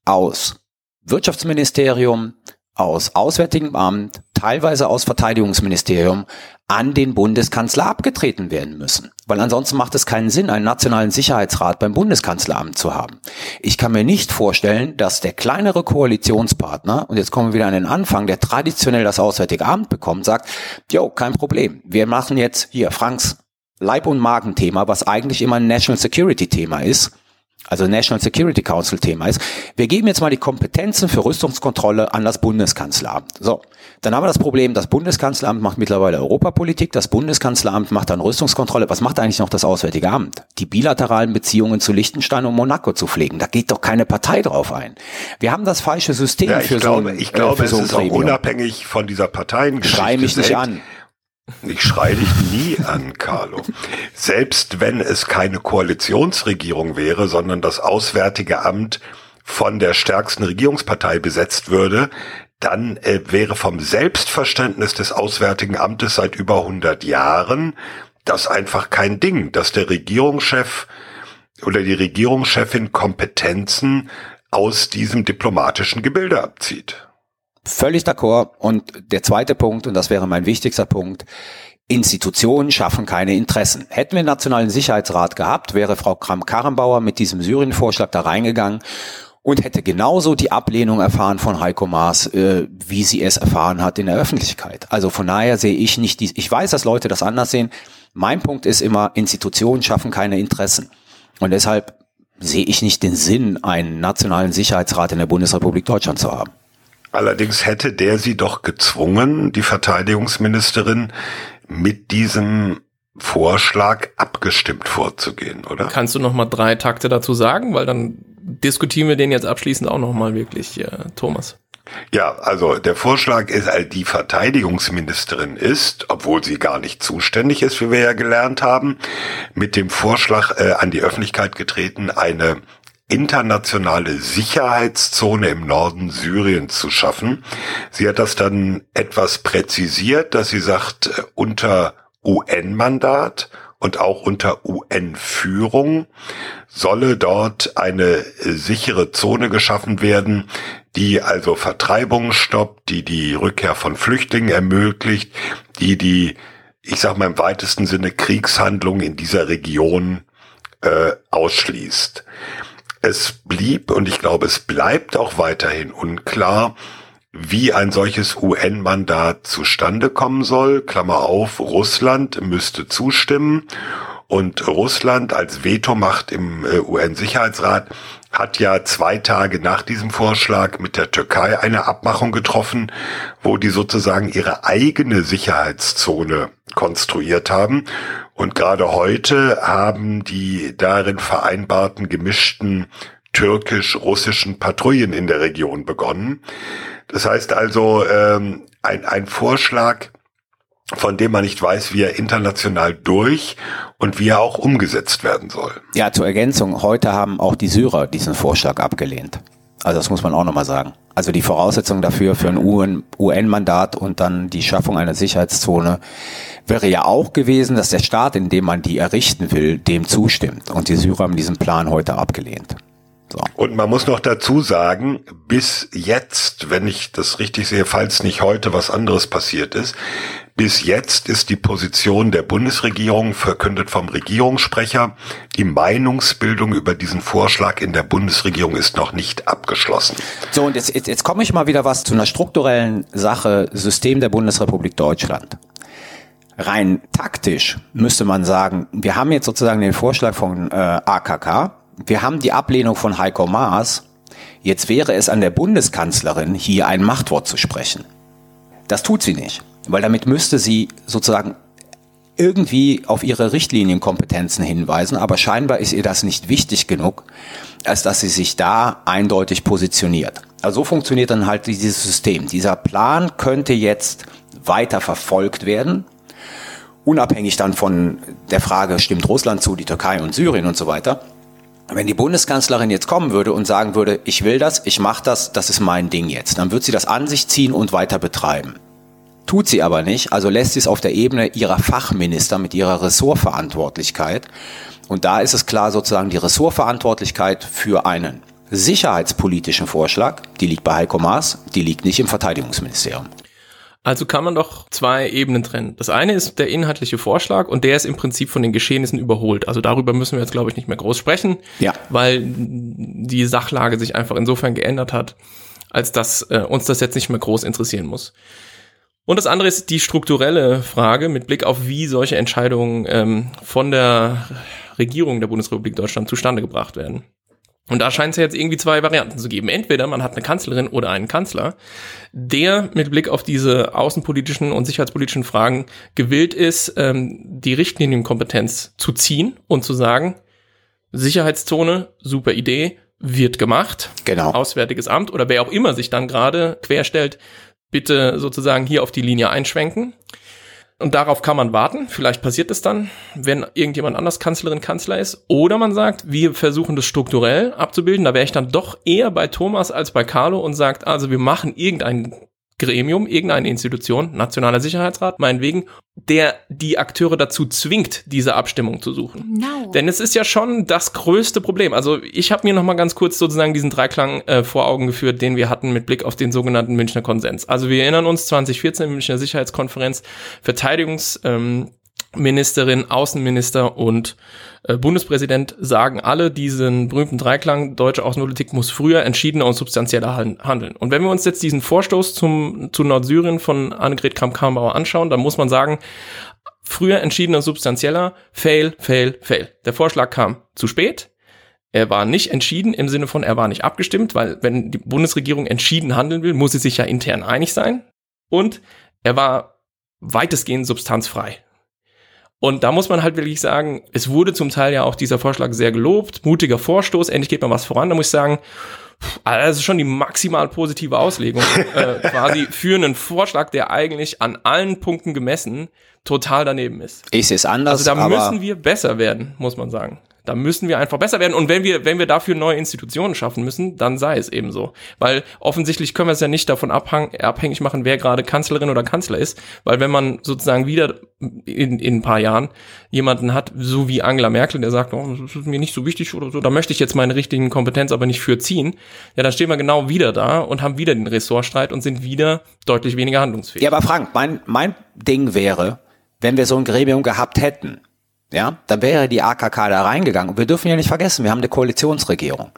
aus Wirtschaftsministerium, aus Auswärtigem Amt, teilweise aus Verteidigungsministerium an den Bundeskanzler abgetreten werden müssen. Weil ansonsten macht es keinen Sinn, einen nationalen Sicherheitsrat beim Bundeskanzleramt zu haben. Ich kann mir nicht vorstellen, dass der kleinere Koalitionspartner, und jetzt kommen wir wieder an den Anfang, der traditionell das Auswärtige Amt bekommt, sagt, jo, kein Problem. Wir machen jetzt hier Franks Leib- und Magenthema, was eigentlich immer ein National Security Thema ist, also National Security Council Thema ist, wir geben jetzt mal die Kompetenzen für Rüstungskontrolle an das Bundeskanzleramt. So, dann haben wir das Problem, das Bundeskanzleramt macht mittlerweile Europapolitik, das Bundeskanzleramt macht dann Rüstungskontrolle. Was macht eigentlich noch das Auswärtige Amt? Die bilateralen Beziehungen zu Liechtenstein und Monaco zu pflegen. Da geht doch keine Partei drauf ein. Wir haben das falsche System ja, ich für glaube, so ein, Ich glaube, äh, so es ist auch Gremium. unabhängig von dieser Parteiengeschichte. Schrei mich nicht an. Ich schreie dich nie an, Carlo. Selbst wenn es keine Koalitionsregierung wäre, sondern das Auswärtige Amt von der stärksten Regierungspartei besetzt würde, dann äh, wäre vom Selbstverständnis des Auswärtigen Amtes seit über 100 Jahren das einfach kein Ding, dass der Regierungschef oder die Regierungschefin Kompetenzen aus diesem diplomatischen Gebilde abzieht. Völlig d'accord. Und der zweite Punkt, und das wäre mein wichtigster Punkt, Institutionen schaffen keine Interessen. Hätten wir einen Nationalen Sicherheitsrat gehabt, wäre Frau Kram-Karrenbauer mit diesem Syrien-Vorschlag da reingegangen und hätte genauso die Ablehnung erfahren von Heiko Maas, äh, wie sie es erfahren hat in der Öffentlichkeit. Also von daher sehe ich nicht, die, ich weiß, dass Leute das anders sehen. Mein Punkt ist immer, Institutionen schaffen keine Interessen. Und deshalb sehe ich nicht den Sinn, einen Nationalen Sicherheitsrat in der Bundesrepublik Deutschland zu haben. Allerdings hätte der sie doch gezwungen, die Verteidigungsministerin, mit diesem Vorschlag abgestimmt vorzugehen, oder? Kannst du noch mal drei Takte dazu sagen? Weil dann diskutieren wir den jetzt abschließend auch noch mal wirklich, äh, Thomas. Ja, also der Vorschlag ist, also die Verteidigungsministerin ist, obwohl sie gar nicht zuständig ist, wie wir ja gelernt haben, mit dem Vorschlag äh, an die Öffentlichkeit getreten, eine internationale Sicherheitszone im Norden Syriens zu schaffen. Sie hat das dann etwas präzisiert, dass sie sagt, äh, unter UN-Mandat und auch unter UN-Führung solle dort eine äh, sichere Zone geschaffen werden, die also Vertreibungen stoppt, die die Rückkehr von Flüchtlingen ermöglicht, die die, ich sag mal im weitesten Sinne, Kriegshandlungen in dieser Region äh, ausschließt. Es blieb und ich glaube, es bleibt auch weiterhin unklar, wie ein solches UN-Mandat zustande kommen soll. Klammer auf, Russland müsste zustimmen und Russland als Vetomacht im äh, UN-Sicherheitsrat hat ja zwei Tage nach diesem Vorschlag mit der Türkei eine Abmachung getroffen, wo die sozusagen ihre eigene Sicherheitszone konstruiert haben. Und gerade heute haben die darin vereinbarten gemischten türkisch-russischen Patrouillen in der Region begonnen. Das heißt also, ähm, ein, ein Vorschlag, von dem man nicht weiß, wie er international durch und wie er auch umgesetzt werden soll. Ja, zur Ergänzung, heute haben auch die Syrer diesen Vorschlag abgelehnt. Also das muss man auch nochmal sagen. Also die Voraussetzung dafür für ein UN-Mandat und dann die Schaffung einer Sicherheitszone wäre ja auch gewesen, dass der Staat, in dem man die errichten will, dem zustimmt. Und die Syrer haben diesen Plan heute abgelehnt. So. Und man muss noch dazu sagen, bis jetzt, wenn ich das richtig sehe, falls nicht heute was anderes passiert ist, bis jetzt ist die Position der Bundesregierung, verkündet vom Regierungssprecher, die Meinungsbildung über diesen Vorschlag in der Bundesregierung ist noch nicht abgeschlossen. So, und jetzt, jetzt, jetzt komme ich mal wieder was zu einer strukturellen Sache, System der Bundesrepublik Deutschland. Rein taktisch müsste man sagen, wir haben jetzt sozusagen den Vorschlag von äh, AKK, wir haben die Ablehnung von Heiko Maas, jetzt wäre es an der Bundeskanzlerin, hier ein Machtwort zu sprechen. Das tut sie nicht, weil damit müsste sie sozusagen irgendwie auf ihre Richtlinienkompetenzen hinweisen, aber scheinbar ist ihr das nicht wichtig genug, als dass sie sich da eindeutig positioniert. Also so funktioniert dann halt dieses System. Dieser Plan könnte jetzt weiter verfolgt werden, unabhängig dann von der Frage, stimmt Russland zu, die Türkei und Syrien und so weiter. Wenn die Bundeskanzlerin jetzt kommen würde und sagen würde, ich will das, ich mache das, das ist mein Ding jetzt, dann wird sie das an sich ziehen und weiter betreiben. Tut sie aber nicht, also lässt sie es auf der Ebene ihrer Fachminister mit ihrer Ressortverantwortlichkeit. Und da ist es klar sozusagen die Ressortverantwortlichkeit für einen sicherheitspolitischen Vorschlag, die liegt bei Heiko Maas, die liegt nicht im Verteidigungsministerium. Also kann man doch zwei Ebenen trennen. Das eine ist der inhaltliche Vorschlag und der ist im Prinzip von den Geschehnissen überholt. Also darüber müssen wir jetzt, glaube ich, nicht mehr groß sprechen, ja. weil die Sachlage sich einfach insofern geändert hat, als dass äh, uns das jetzt nicht mehr groß interessieren muss. Und das andere ist die strukturelle Frage mit Blick auf, wie solche Entscheidungen ähm, von der Regierung der Bundesrepublik Deutschland zustande gebracht werden. Und da scheint es ja jetzt irgendwie zwei Varianten zu geben. Entweder man hat eine Kanzlerin oder einen Kanzler, der mit Blick auf diese außenpolitischen und sicherheitspolitischen Fragen gewillt ist, ähm, die Richtlinienkompetenz zu ziehen und zu sagen, Sicherheitszone, super Idee, wird gemacht. Genau. Auswärtiges Amt oder wer auch immer sich dann gerade querstellt, bitte sozusagen hier auf die Linie einschwenken. Und darauf kann man warten. Vielleicht passiert es dann, wenn irgendjemand anders Kanzlerin, Kanzler ist. Oder man sagt, wir versuchen das strukturell abzubilden. Da wäre ich dann doch eher bei Thomas als bei Carlo und sagt, also wir machen irgendeinen Gremium, irgendeine Institution, Nationaler Sicherheitsrat, meinetwegen, der die Akteure dazu zwingt, diese Abstimmung zu suchen. No. Denn es ist ja schon das größte Problem. Also ich habe mir noch mal ganz kurz sozusagen diesen Dreiklang äh, vor Augen geführt, den wir hatten mit Blick auf den sogenannten Münchner Konsens. Also wir erinnern uns 2014 Münchner Sicherheitskonferenz, Verteidigungs ähm, Ministerin, Außenminister und äh, Bundespräsident sagen alle diesen berühmten Dreiklang, deutsche Außenpolitik muss früher entschiedener und substanzieller handeln. Und wenn wir uns jetzt diesen Vorstoß zum, zu Nordsyrien von Annegret Kramp-Karrenbauer anschauen, dann muss man sagen, früher entschiedener, substanzieller, fail, fail, fail. Der Vorschlag kam zu spät. Er war nicht entschieden im Sinne von, er war nicht abgestimmt, weil wenn die Bundesregierung entschieden handeln will, muss sie sich ja intern einig sein. Und er war weitestgehend substanzfrei. Und da muss man halt wirklich sagen, es wurde zum Teil ja auch dieser Vorschlag sehr gelobt, mutiger Vorstoß, endlich geht man was voran. Da muss ich sagen, also das ist schon die maximal positive Auslegung äh, quasi für einen Vorschlag, der eigentlich an allen Punkten gemessen total daneben ist. Ich sehe es anders. Also da müssen wir besser werden, muss man sagen. Da müssen wir einfach besser werden. Und wenn wir, wenn wir dafür neue Institutionen schaffen müssen, dann sei es eben so. Weil offensichtlich können wir es ja nicht davon abhängig machen, wer gerade Kanzlerin oder Kanzler ist. Weil wenn man sozusagen wieder in, in ein paar Jahren jemanden hat, so wie Angela Merkel, der sagt, oh, das ist mir nicht so wichtig oder so, da möchte ich jetzt meine richtigen Kompetenz aber nicht für ziehen, ja, dann stehen wir genau wieder da und haben wieder den Ressortstreit und sind wieder deutlich weniger handlungsfähig. Ja, aber Frank, mein, mein Ding wäre, wenn wir so ein Gremium gehabt hätten, ja, dann wäre die AKK da reingegangen. Und wir dürfen ja nicht vergessen, wir haben eine Koalitionsregierung.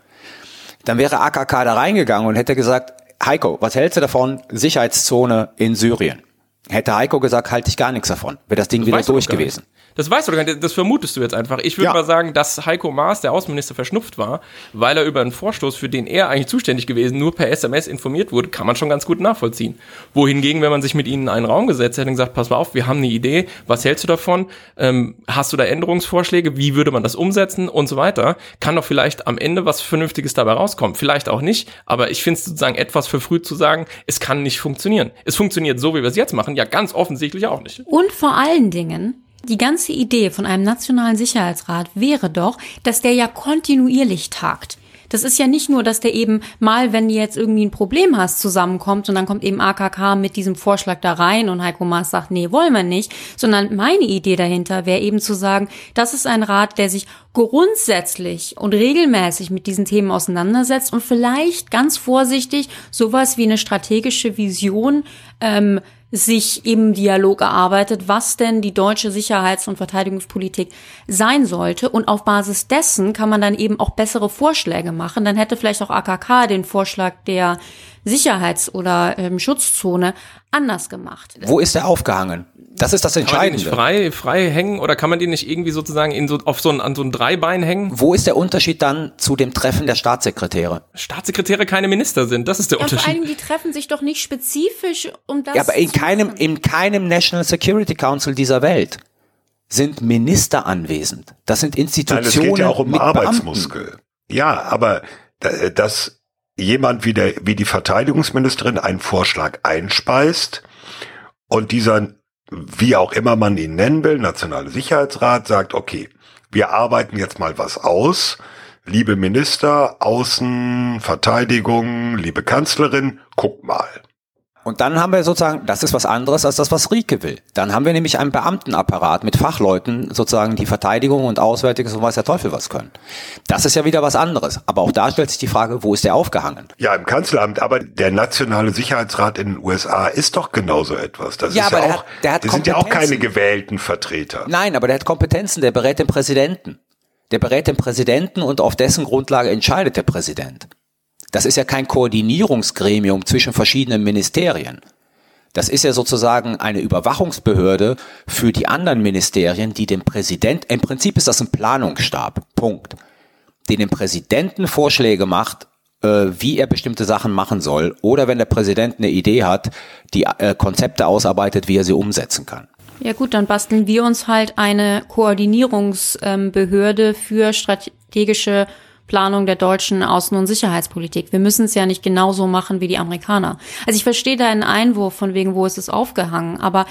Dann wäre AKK da reingegangen und hätte gesagt, Heiko, was hältst du davon? Sicherheitszone in Syrien. Hätte Heiko gesagt, halte ich gar nichts davon. Wäre das Ding das wieder durch gewesen. Das weißt du gar nicht, das vermutest du jetzt einfach. Ich würde ja. mal sagen, dass Heiko Maas, der Außenminister, verschnupft war, weil er über einen Vorstoß, für den er eigentlich zuständig gewesen, nur per SMS informiert wurde, kann man schon ganz gut nachvollziehen. Wohingegen, wenn man sich mit ihnen in einen Raum gesetzt hätte und gesagt, pass mal auf, wir haben eine Idee, was hältst du davon? Ähm, hast du da Änderungsvorschläge? Wie würde man das umsetzen? Und so weiter. Kann doch vielleicht am Ende was Vernünftiges dabei rauskommen. Vielleicht auch nicht, aber ich finde es sozusagen etwas verfrüht zu sagen, es kann nicht funktionieren. Es funktioniert so, wie wir es jetzt machen, ja ganz offensichtlich auch nicht. Und vor allen Dingen, die ganze Idee von einem nationalen Sicherheitsrat wäre doch, dass der ja kontinuierlich tagt. Das ist ja nicht nur, dass der eben mal, wenn du jetzt irgendwie ein Problem hast, zusammenkommt und dann kommt eben AKK mit diesem Vorschlag da rein und Heiko Maas sagt, nee, wollen wir nicht, sondern meine Idee dahinter wäre eben zu sagen, das ist ein Rat, der sich grundsätzlich und regelmäßig mit diesen Themen auseinandersetzt und vielleicht ganz vorsichtig sowas wie eine strategische Vision ähm, sich im Dialog erarbeitet, was denn die deutsche Sicherheits- und Verteidigungspolitik sein sollte. Und auf Basis dessen kann man dann eben auch bessere Vorschläge machen. Dann hätte vielleicht auch AKK den Vorschlag der Sicherheits- oder ähm, Schutzzone anders gemacht. Wo ist der aufgehangen? Das ist das Entscheidende. Kann man den nicht frei, frei hängen oder kann man den nicht irgendwie sozusagen in so, auf so ein, an so ein Dreibein hängen? Wo ist der Unterschied dann zu dem Treffen der Staatssekretäre? Staatssekretäre keine Minister sind, das ist der ja, Unterschied. Vor allem, die treffen sich doch nicht spezifisch um das Ja, aber in keinem, in keinem National Security Council dieser Welt sind Minister anwesend. Das sind Institutionen. Nein, es geht ja auch um Arbeitsmuskel. Ja, aber dass jemand wie, der, wie die Verteidigungsministerin einen Vorschlag einspeist und dieser wie auch immer man ihn nennen will, Nationale Sicherheitsrat sagt, okay, wir arbeiten jetzt mal was aus. Liebe Minister, Außen, Verteidigung, liebe Kanzlerin, guck mal. Und dann haben wir sozusagen, das ist was anderes als das, was Rieke will. Dann haben wir nämlich einen Beamtenapparat mit Fachleuten, sozusagen die Verteidigung und Auswärtiges und weiß der Teufel was können. Das ist ja wieder was anderes. Aber auch da stellt sich die Frage, wo ist der aufgehangen? Ja, im Kanzleramt, aber der Nationale Sicherheitsrat in den USA ist doch genauso etwas. Das ja, ist aber ja der auch, hat, der hat die sind ja auch keine gewählten Vertreter. Nein, aber der hat Kompetenzen, der berät den Präsidenten. Der berät den Präsidenten und auf dessen Grundlage entscheidet der Präsident. Das ist ja kein Koordinierungsgremium zwischen verschiedenen Ministerien. Das ist ja sozusagen eine Überwachungsbehörde für die anderen Ministerien, die dem Präsident, im Prinzip ist das ein Planungsstab. Punkt. die dem Präsidenten Vorschläge macht, äh, wie er bestimmte Sachen machen soll, oder wenn der Präsident eine Idee hat, die äh, Konzepte ausarbeitet, wie er sie umsetzen kann. Ja gut, dann basteln wir uns halt eine Koordinierungsbehörde für strategische Planung der deutschen Außen- und Sicherheitspolitik. Wir müssen es ja nicht genauso machen wie die Amerikaner. Also ich verstehe da einen Einwurf von wegen, wo ist es aufgehangen, aber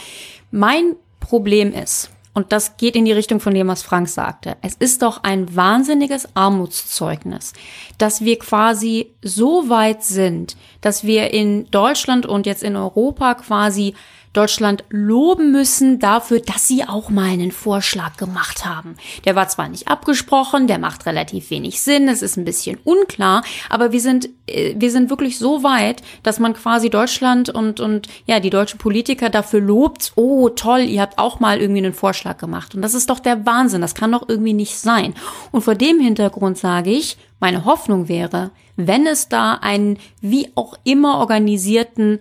mein Problem ist, und das geht in die Richtung von dem, was Frank sagte. Es ist doch ein wahnsinniges Armutszeugnis, dass wir quasi so weit sind, dass wir in Deutschland und jetzt in Europa quasi Deutschland loben müssen dafür, dass sie auch mal einen Vorschlag gemacht haben. Der war zwar nicht abgesprochen, der macht relativ wenig Sinn, es ist ein bisschen unklar, aber wir sind, äh, wir sind wirklich so weit, dass man quasi Deutschland und, und ja, die deutschen Politiker dafür lobt, oh toll, ihr habt auch mal irgendwie einen Vorschlag gemacht. Und das ist doch der Wahnsinn, das kann doch irgendwie nicht sein. Und vor dem Hintergrund sage ich, meine Hoffnung wäre, wenn es da einen wie auch immer organisierten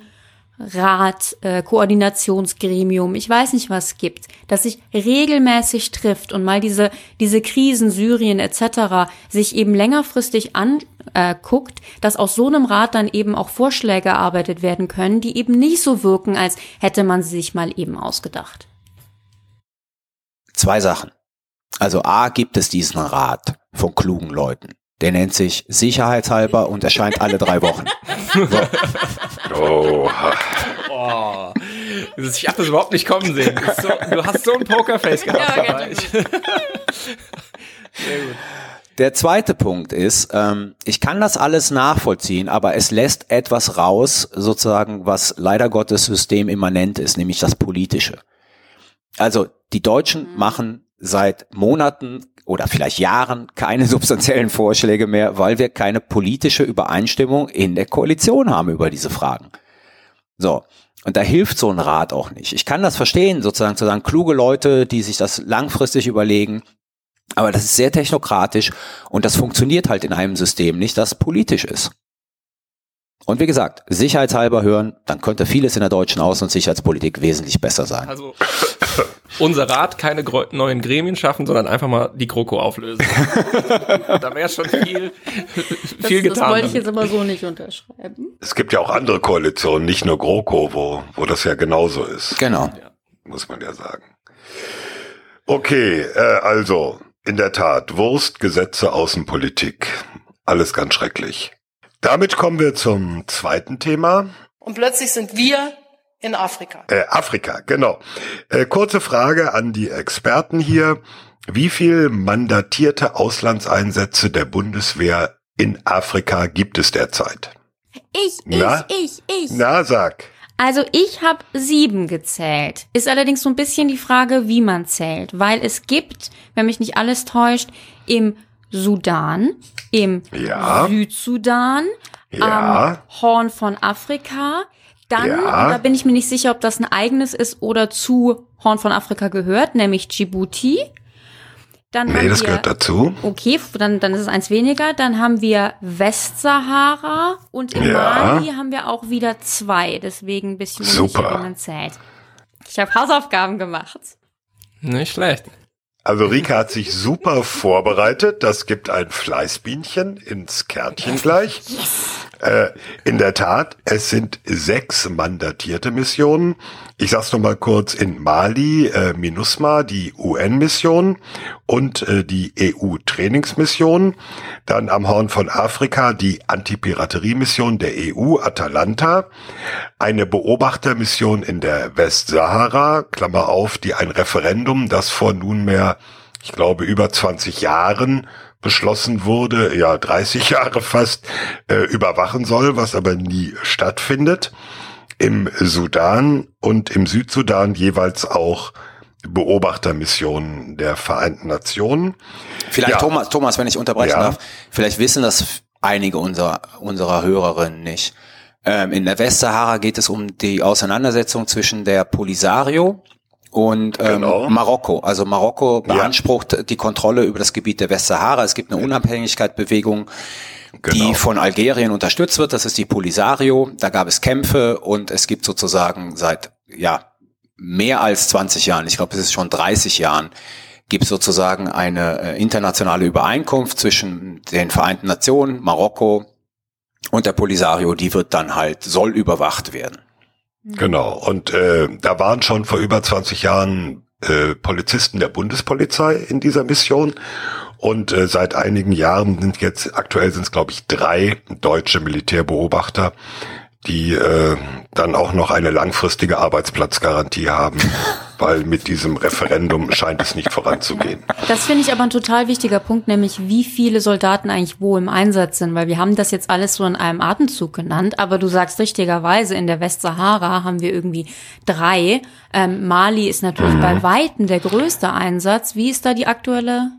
Rat, äh, Koordinationsgremium, ich weiß nicht was gibt, das sich regelmäßig trifft und mal diese diese Krisen Syrien etc. sich eben längerfristig anguckt, äh, dass aus so einem Rat dann eben auch Vorschläge erarbeitet werden können, die eben nicht so wirken, als hätte man sie sich mal eben ausgedacht. Zwei Sachen. Also A gibt es diesen Rat von klugen Leuten. Der nennt sich sicherheitshalber und erscheint alle drei Wochen. So. Oh. Oh. Ich habe das überhaupt nicht kommen sehen. So, du hast so ein Pokerface gehabt. Ja, dabei. ganz Sehr gut. Der zweite Punkt ist, ähm, ich kann das alles nachvollziehen, aber es lässt etwas raus, sozusagen, was leider Gottes systemimmanent ist, nämlich das Politische. Also die Deutschen machen seit Monaten oder vielleicht Jahren keine substanziellen Vorschläge mehr, weil wir keine politische Übereinstimmung in der Koalition haben über diese Fragen. So. Und da hilft so ein Rat auch nicht. Ich kann das verstehen, sozusagen zu sagen, kluge Leute, die sich das langfristig überlegen, aber das ist sehr technokratisch und das funktioniert halt in einem System nicht, das politisch ist. Und wie gesagt, sicherheitshalber hören, dann könnte vieles in der deutschen Außen- und Sicherheitspolitik wesentlich besser sein. Also unser Rat keine neuen Gremien schaffen, sondern einfach mal die GroKo auflösen. da wäre schon viel, viel das, getan. das wollte ich jetzt aber so nicht unterschreiben. Es gibt ja auch andere Koalitionen, nicht nur GroKo, wo, wo das ja genauso ist, Genau. muss man ja sagen. Okay, äh, also, in der Tat, Wurst, Gesetze, Außenpolitik. Alles ganz schrecklich. Damit kommen wir zum zweiten Thema. Und plötzlich sind wir in Afrika. Äh, Afrika, genau. Äh, kurze Frage an die Experten hier. Wie viel mandatierte Auslandseinsätze der Bundeswehr in Afrika gibt es derzeit? Ich, Na? ich, ich, ich. Na, sag. Also ich habe sieben gezählt. Ist allerdings so ein bisschen die Frage, wie man zählt, weil es gibt, wenn mich nicht alles täuscht, im Sudan, im Ja. Südsudan, Ja. am Horn von Afrika. Dann, Ja. und da bin ich mir nicht sicher, ob das ein eigenes ist oder zu Horn von Afrika gehört, nämlich Djibouti. Dann Nee, das wir, gehört dazu. Okay, dann, dann ist es eins weniger. Dann haben wir Westsahara und in Ja. Mali haben wir auch wieder zwei. Deswegen ein bisschen Super. zählt. Ich habe Hausaufgaben gemacht. Nicht schlecht. Also Rika hat sich super vorbereitet. Das gibt ein Fleißbienchen ins Kärtchen gleich. Äh, in der Tat, es sind sechs mandatierte Missionen. Ich sag's noch mal kurz in Mali, äh, MINUSMA, die UN-Mission und äh, die EU-Trainingsmission. Dann am Horn von Afrika die Antipiraterie-Mission der EU, Atalanta. Eine Beobachtermission in der Westsahara, Klammer auf, die ein Referendum, das vor nunmehr, ich glaube, über 20 Jahren beschlossen wurde, ja 30 Jahre fast, äh, überwachen soll, was aber nie stattfindet. Im Sudan und im Südsudan jeweils auch Beobachtermissionen der Vereinten Nationen. Vielleicht Ja. Thomas, Thomas, wenn ich unterbrechen Ja. darf, vielleicht wissen das einige unserer, unserer Hörerinnen nicht. Ähm, in der Westsahara geht es um die Auseinandersetzung zwischen der Polisario und ähm, Genau. Marokko. Also Marokko beansprucht die Kontrolle über das Gebiet der Westsahara. Es gibt eine Unabhängigkeitsbewegung, Genau. die von Algerien unterstützt wird. Das ist die Polisario. Da gab es Kämpfe und es gibt sozusagen seit ja mehr als 20 Jahren, ich glaube es ist schon 30 Jahren, gibt es sozusagen eine äh, internationale Übereinkunft zwischen den Vereinten Nationen, Marokko und der Polisario, die wird dann halt, soll überwacht werden. Genau, und äh, da waren schon vor über 20 Jahren äh, Polizisten der Bundespolizei in dieser Mission. Und äh, seit einigen Jahren sind jetzt, aktuell sind es glaube ich drei deutsche Militärbeobachter, die äh, dann auch noch eine langfristige Arbeitsplatzgarantie haben, weil mit diesem Referendum scheint es nicht voranzugehen. Das finde ich aber ein total wichtiger Punkt, nämlich wie viele Soldaten eigentlich wo im Einsatz sind, weil wir haben das jetzt alles so in einem Atemzug genannt, aber du sagst richtigerweise, in der Westsahara haben wir irgendwie drei. Ähm, Mali ist natürlich mhm. bei Weitem der größte Einsatz. Wie ist da die aktuelle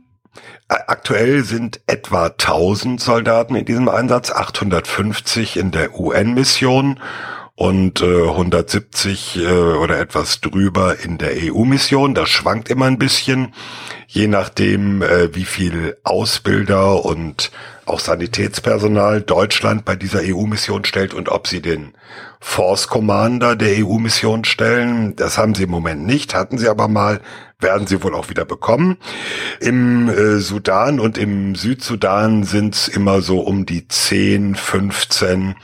Aktuell sind etwa 1000 Soldaten in diesem Einsatz, 850 in der UN-Mission und äh, 170 äh, oder etwas drüber in der EU-Mission. Das schwankt immer ein bisschen, je nachdem, äh, wie viel Ausbilder und auch Sanitätspersonal Deutschland bei dieser EU-Mission stellt und ob sie den Force Commander der EU-Mission stellen. Das haben sie im Moment nicht, hatten sie aber mal, werden sie wohl auch wieder bekommen. Im äh, Sudan und im Südsudan sind es immer so um die 10, 15.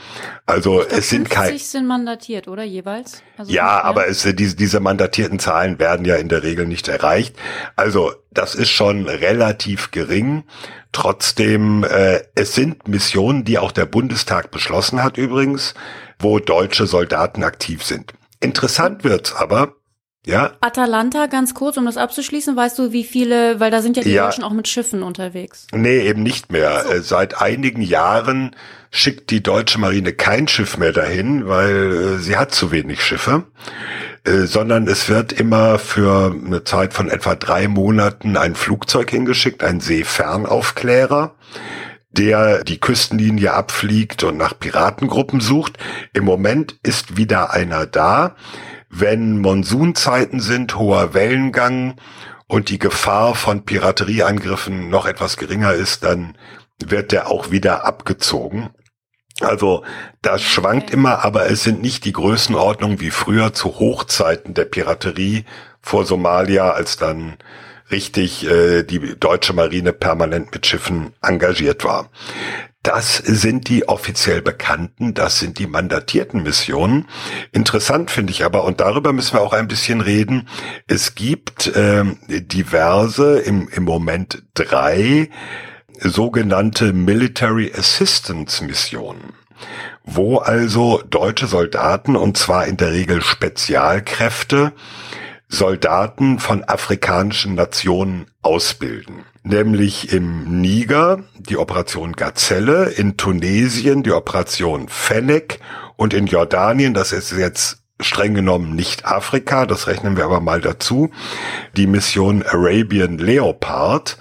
Also es sind keine. sind mandatiert, oder jeweils? Also ja, aber es, diese, diese mandatierten Zahlen werden ja in der Regel nicht erreicht. Also das ist schon relativ gering. Trotzdem, äh, es sind Missionen, die auch der Bundestag beschlossen hat übrigens, wo deutsche Soldaten aktiv sind. Interessant wird's aber, ja. Atalanta, ganz kurz, um das abzuschließen, weißt du, wie viele, weil da sind ja die ja. Deutschen auch mit Schiffen unterwegs. Nee, eben nicht mehr. So. Äh, seit einigen Jahren schickt die deutsche Marine kein Schiff mehr dahin, weil äh, sie hat zu wenig Schiffe, äh, sondern es wird immer für eine Zeit von etwa drei Monaten ein Flugzeug hingeschickt, ein Seefernaufklärer der die Küstenlinie abfliegt und nach Piratengruppen sucht. Im Moment ist wieder einer da. Wenn Monsunzeiten sind, hoher Wellengang und die Gefahr von Piraterieangriffen noch etwas geringer ist, dann wird der auch wieder abgezogen. Also das schwankt immer, aber es sind nicht die Größenordnungen wie früher zu Hochzeiten der Piraterie vor Somalia, als dann richtig äh, die deutsche Marine permanent mit Schiffen engagiert war. Das sind die offiziell bekannten, das sind die mandatierten Missionen. Interessant finde ich aber, und darüber müssen wir auch ein bisschen reden, es gibt äh, diverse, im, im Moment drei, sogenannte Military Assistance Missionen wo also deutsche Soldaten, und zwar in der Regel Spezialkräfte, Soldaten von afrikanischen Nationen ausbilden. Nämlich im Niger die Operation Gazelle, in Tunesien die Operation Fennec und in Jordanien, das ist jetzt streng genommen nicht Afrika, das rechnen wir aber mal dazu, die Mission Arabian Leopard.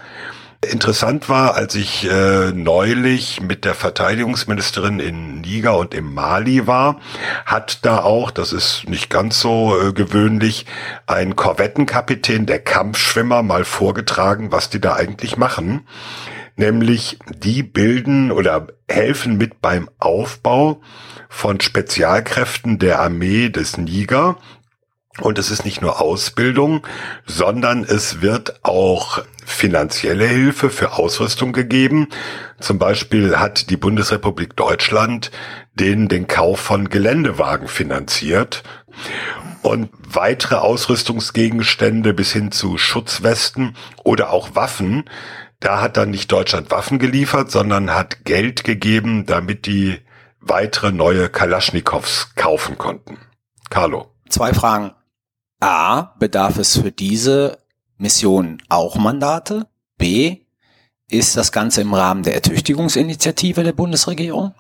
Interessant war, als ich äh, neulich mit der Verteidigungsministerin in Niger und im Mali war, hat da auch, das ist nicht ganz so äh, gewöhnlich, ein Korvettenkapitän der Kampfschwimmer mal vorgetragen, was die da eigentlich machen. Nämlich die bilden oder helfen mit beim Aufbau von Spezialkräften der Armee des Niger, und es ist nicht nur Ausbildung, sondern es wird auch finanzielle Hilfe für Ausrüstung gegeben. Zum Beispiel hat die Bundesrepublik Deutschland den, den Kauf von Geländewagen finanziert. Und weitere Ausrüstungsgegenstände bis hin zu Schutzwesten oder auch Waffen, da hat dann nicht Deutschland Waffen geliefert, sondern hat Geld gegeben, damit die weitere neue Kalaschnikows kaufen konnten. Carlo. Zwei Fragen. A, bedarf es für diese Mission auch Mandate? B, ist das Ganze im Rahmen der Ertüchtigungsinitiative der Bundesregierung?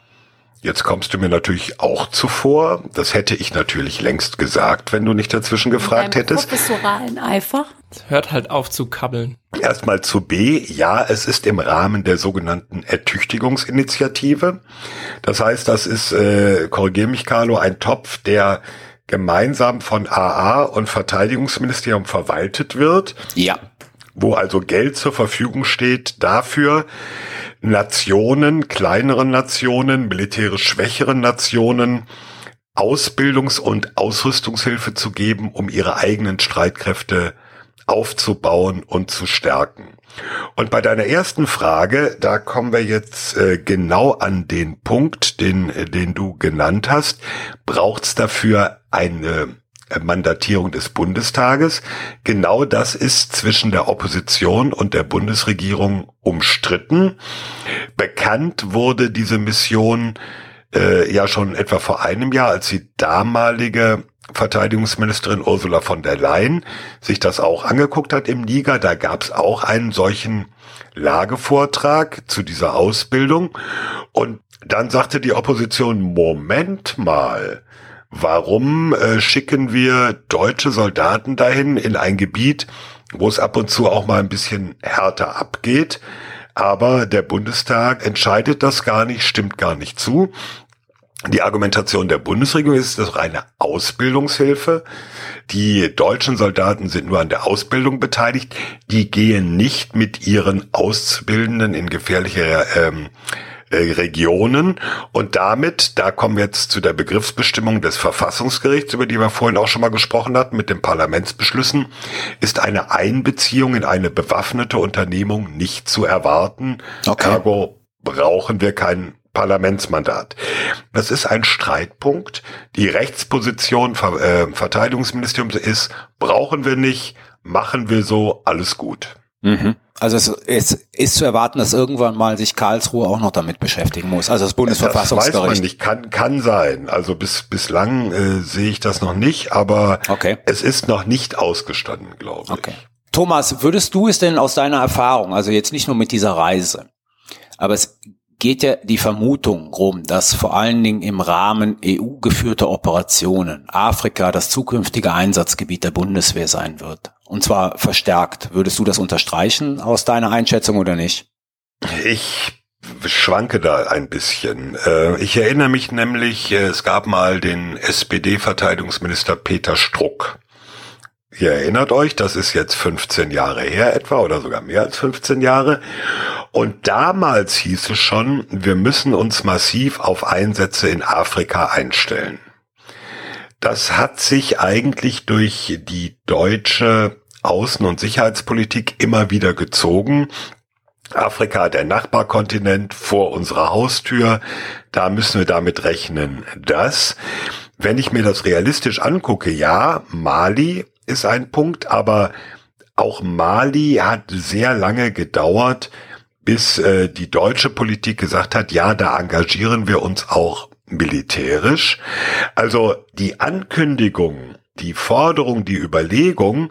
Jetzt kommst du mir natürlich auch zuvor. Das hätte ich natürlich längst gesagt, wenn du nicht dazwischen gefragt hättest. Professoralen Eifer. Hört halt auf zu kabbeln. Erstmal zu B. Ja, es ist im Rahmen der sogenannten Ertüchtigungsinitiative. Das heißt, das ist, äh, korrigier mich, Carlo, ein Topf, der gemeinsam von AA und Verteidigungsministerium verwaltet wird. Ja. Wo also Geld zur Verfügung steht dafür, Nationen, kleineren Nationen, militärisch schwächeren Nationen Ausbildungs- und Ausrüstungshilfe zu geben, um ihre eigenen Streitkräfte aufzubauen und zu stärken. Und bei deiner ersten Frage, da kommen wir jetzt äh, genau an den Punkt, den, den du genannt hast. Braucht es dafür eine Mandatierung des Bundestages. Genau das ist zwischen der Opposition und der Bundesregierung umstritten. Bekannt wurde diese Mission äh, ja schon etwa vor einem Jahr, als die damalige Verteidigungsministerin Ursula von der Leyen sich das auch angeguckt hat im Niger. Da gab es auch einen solchen Lagevortrag zu dieser Ausbildung. Und dann sagte die Opposition, Moment mal, warum äh, schicken wir deutsche Soldaten dahin in ein Gebiet, wo es ab und zu auch mal ein bisschen härter abgeht? Aber der Bundestag entscheidet das gar nicht, stimmt gar nicht zu. Die Argumentation der Bundesregierung ist das reine Ausbildungshilfe. Die deutschen Soldaten sind nur an der Ausbildung beteiligt. Die gehen nicht mit ihren Auszubildenden in gefährliche ähm, äh, Regionen. Und damit, da kommen wir jetzt zu der Begriffsbestimmung des Verfassungsgerichts, über die wir vorhin auch schon mal gesprochen hatten, mit den Parlamentsbeschlüssen, ist eine Einbeziehung in eine bewaffnete Unternehmung nicht zu erwarten. Okay. Ergo brauchen wir kein Parlamentsmandat. Das ist ein Streitpunkt. Die Rechtsposition äh, Verteidigungsministeriums ist, brauchen wir nicht, machen wir so, alles gut. Mhm. Also es, es ist zu erwarten, dass irgendwann mal sich Karlsruhe auch noch damit beschäftigen muss. Also das Bundesverfassungsgericht. Das weiß man nicht, kann, kann sein. Also bis, bislang äh, sehe ich das noch nicht, aber okay. es ist noch nicht ausgestanden, glaube okay. ich. Thomas, würdest du es denn aus deiner Erfahrung, also jetzt nicht nur mit dieser Reise, aber es geht ja die Vermutung rum, dass vor allen Dingen im Rahmen EU-geführter Operationen Afrika das zukünftige Einsatzgebiet der Bundeswehr sein wird. Und zwar verstärkt. Würdest du das unterstreichen aus deiner Einschätzung oder nicht? Ich schwanke da ein bisschen. Äh, ich erinnere mich nämlich, äh, es gab mal den SPD-Verteidigungsminister Peter Struck. Ihr erinnert euch, das ist jetzt 15 Jahre her etwa oder sogar mehr als 15 Jahre. Und damals hieß es schon, wir müssen uns massiv auf Einsätze in Afrika einstellen. Das hat sich eigentlich durch die deutsche Außen- und Sicherheitspolitik immer wieder gezogen. Afrika, der Nachbarkontinent vor unserer Haustür, da müssen wir damit rechnen, dass, wenn ich mir das realistisch angucke, ja, Mali ist ein Punkt, aber auch Mali hat sehr lange gedauert, bis äh, die deutsche Politik gesagt hat, ja, da engagieren wir uns auch militärisch. Also die Ankündigung, die Forderung, die Überlegung,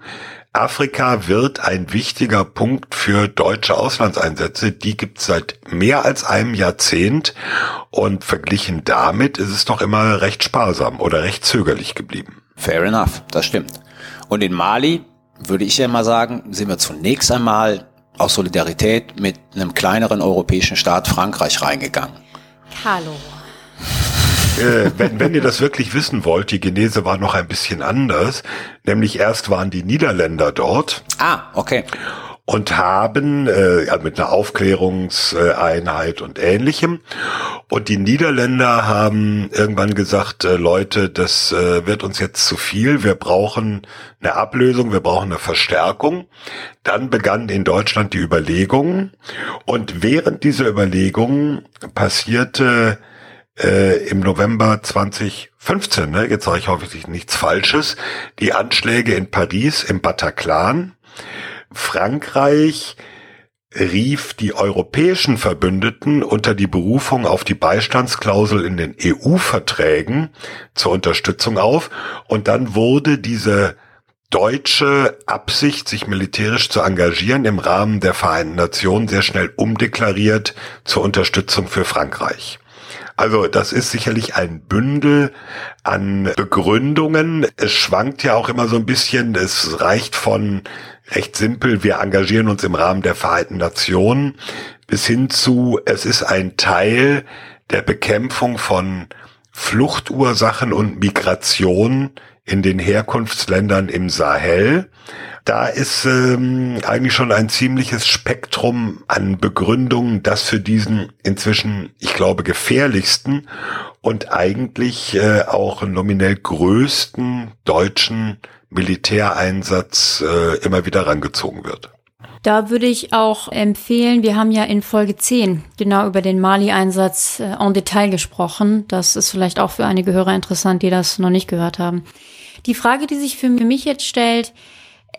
Afrika wird ein wichtiger Punkt für deutsche Auslandseinsätze. Die gibt es seit mehr als einem Jahrzehnt und verglichen damit ist es doch immer recht sparsam oder recht zögerlich geblieben. Fair enough, das stimmt. Und in Mali würde ich ja mal sagen, sind wir zunächst einmal aus Solidarität mit einem kleineren europäischen Staat Frankreich reingegangen. Hallo. Äh, wenn, wenn ihr das wirklich wissen wollt, die Genese war noch ein bisschen anders. Nämlich erst waren die Niederländer dort. Ah, okay und haben äh, mit einer Aufklärungseinheit und ähnlichem. Und die Niederländer haben irgendwann gesagt, äh, Leute, das äh, wird uns jetzt zu viel, wir brauchen eine Ablösung, wir brauchen eine Verstärkung. Dann begann in Deutschland die Überlegung und während dieser Überlegungen passierte äh, im November 2015, ne, jetzt sage ich hoffentlich nichts Falsches, die Anschläge in Paris im Bataclan Frankreich rief die europäischen Verbündeten unter die Berufung auf die Beistandsklausel in den EU-Verträgen zur Unterstützung auf und dann wurde diese deutsche Absicht, sich militärisch zu engagieren im Rahmen der Vereinten Nationen sehr schnell umdeklariert zur Unterstützung für Frankreich. Also das ist sicherlich ein Bündel an Begründungen. Es schwankt ja auch immer so ein bisschen. Es reicht von recht simpel, wir engagieren uns im Rahmen der Vereinten Nationen, bis hin zu, es ist ein Teil der Bekämpfung von Fluchtursachen und Migration in den Herkunftsländern im Sahel. Da ist ähm, eigentlich schon ein ziemliches Spektrum an Begründungen, das für diesen inzwischen, ich glaube, gefährlichsten und eigentlich äh, auch nominell größten deutschen Militäreinsatz äh, immer wieder rangezogen wird. Da würde ich auch empfehlen, wir haben ja in Folge 10 genau über den Mali-Einsatz äh, en Detail gesprochen. Das ist vielleicht auch für einige Hörer interessant, die das noch nicht gehört haben. Die Frage, die sich für mich jetzt stellt,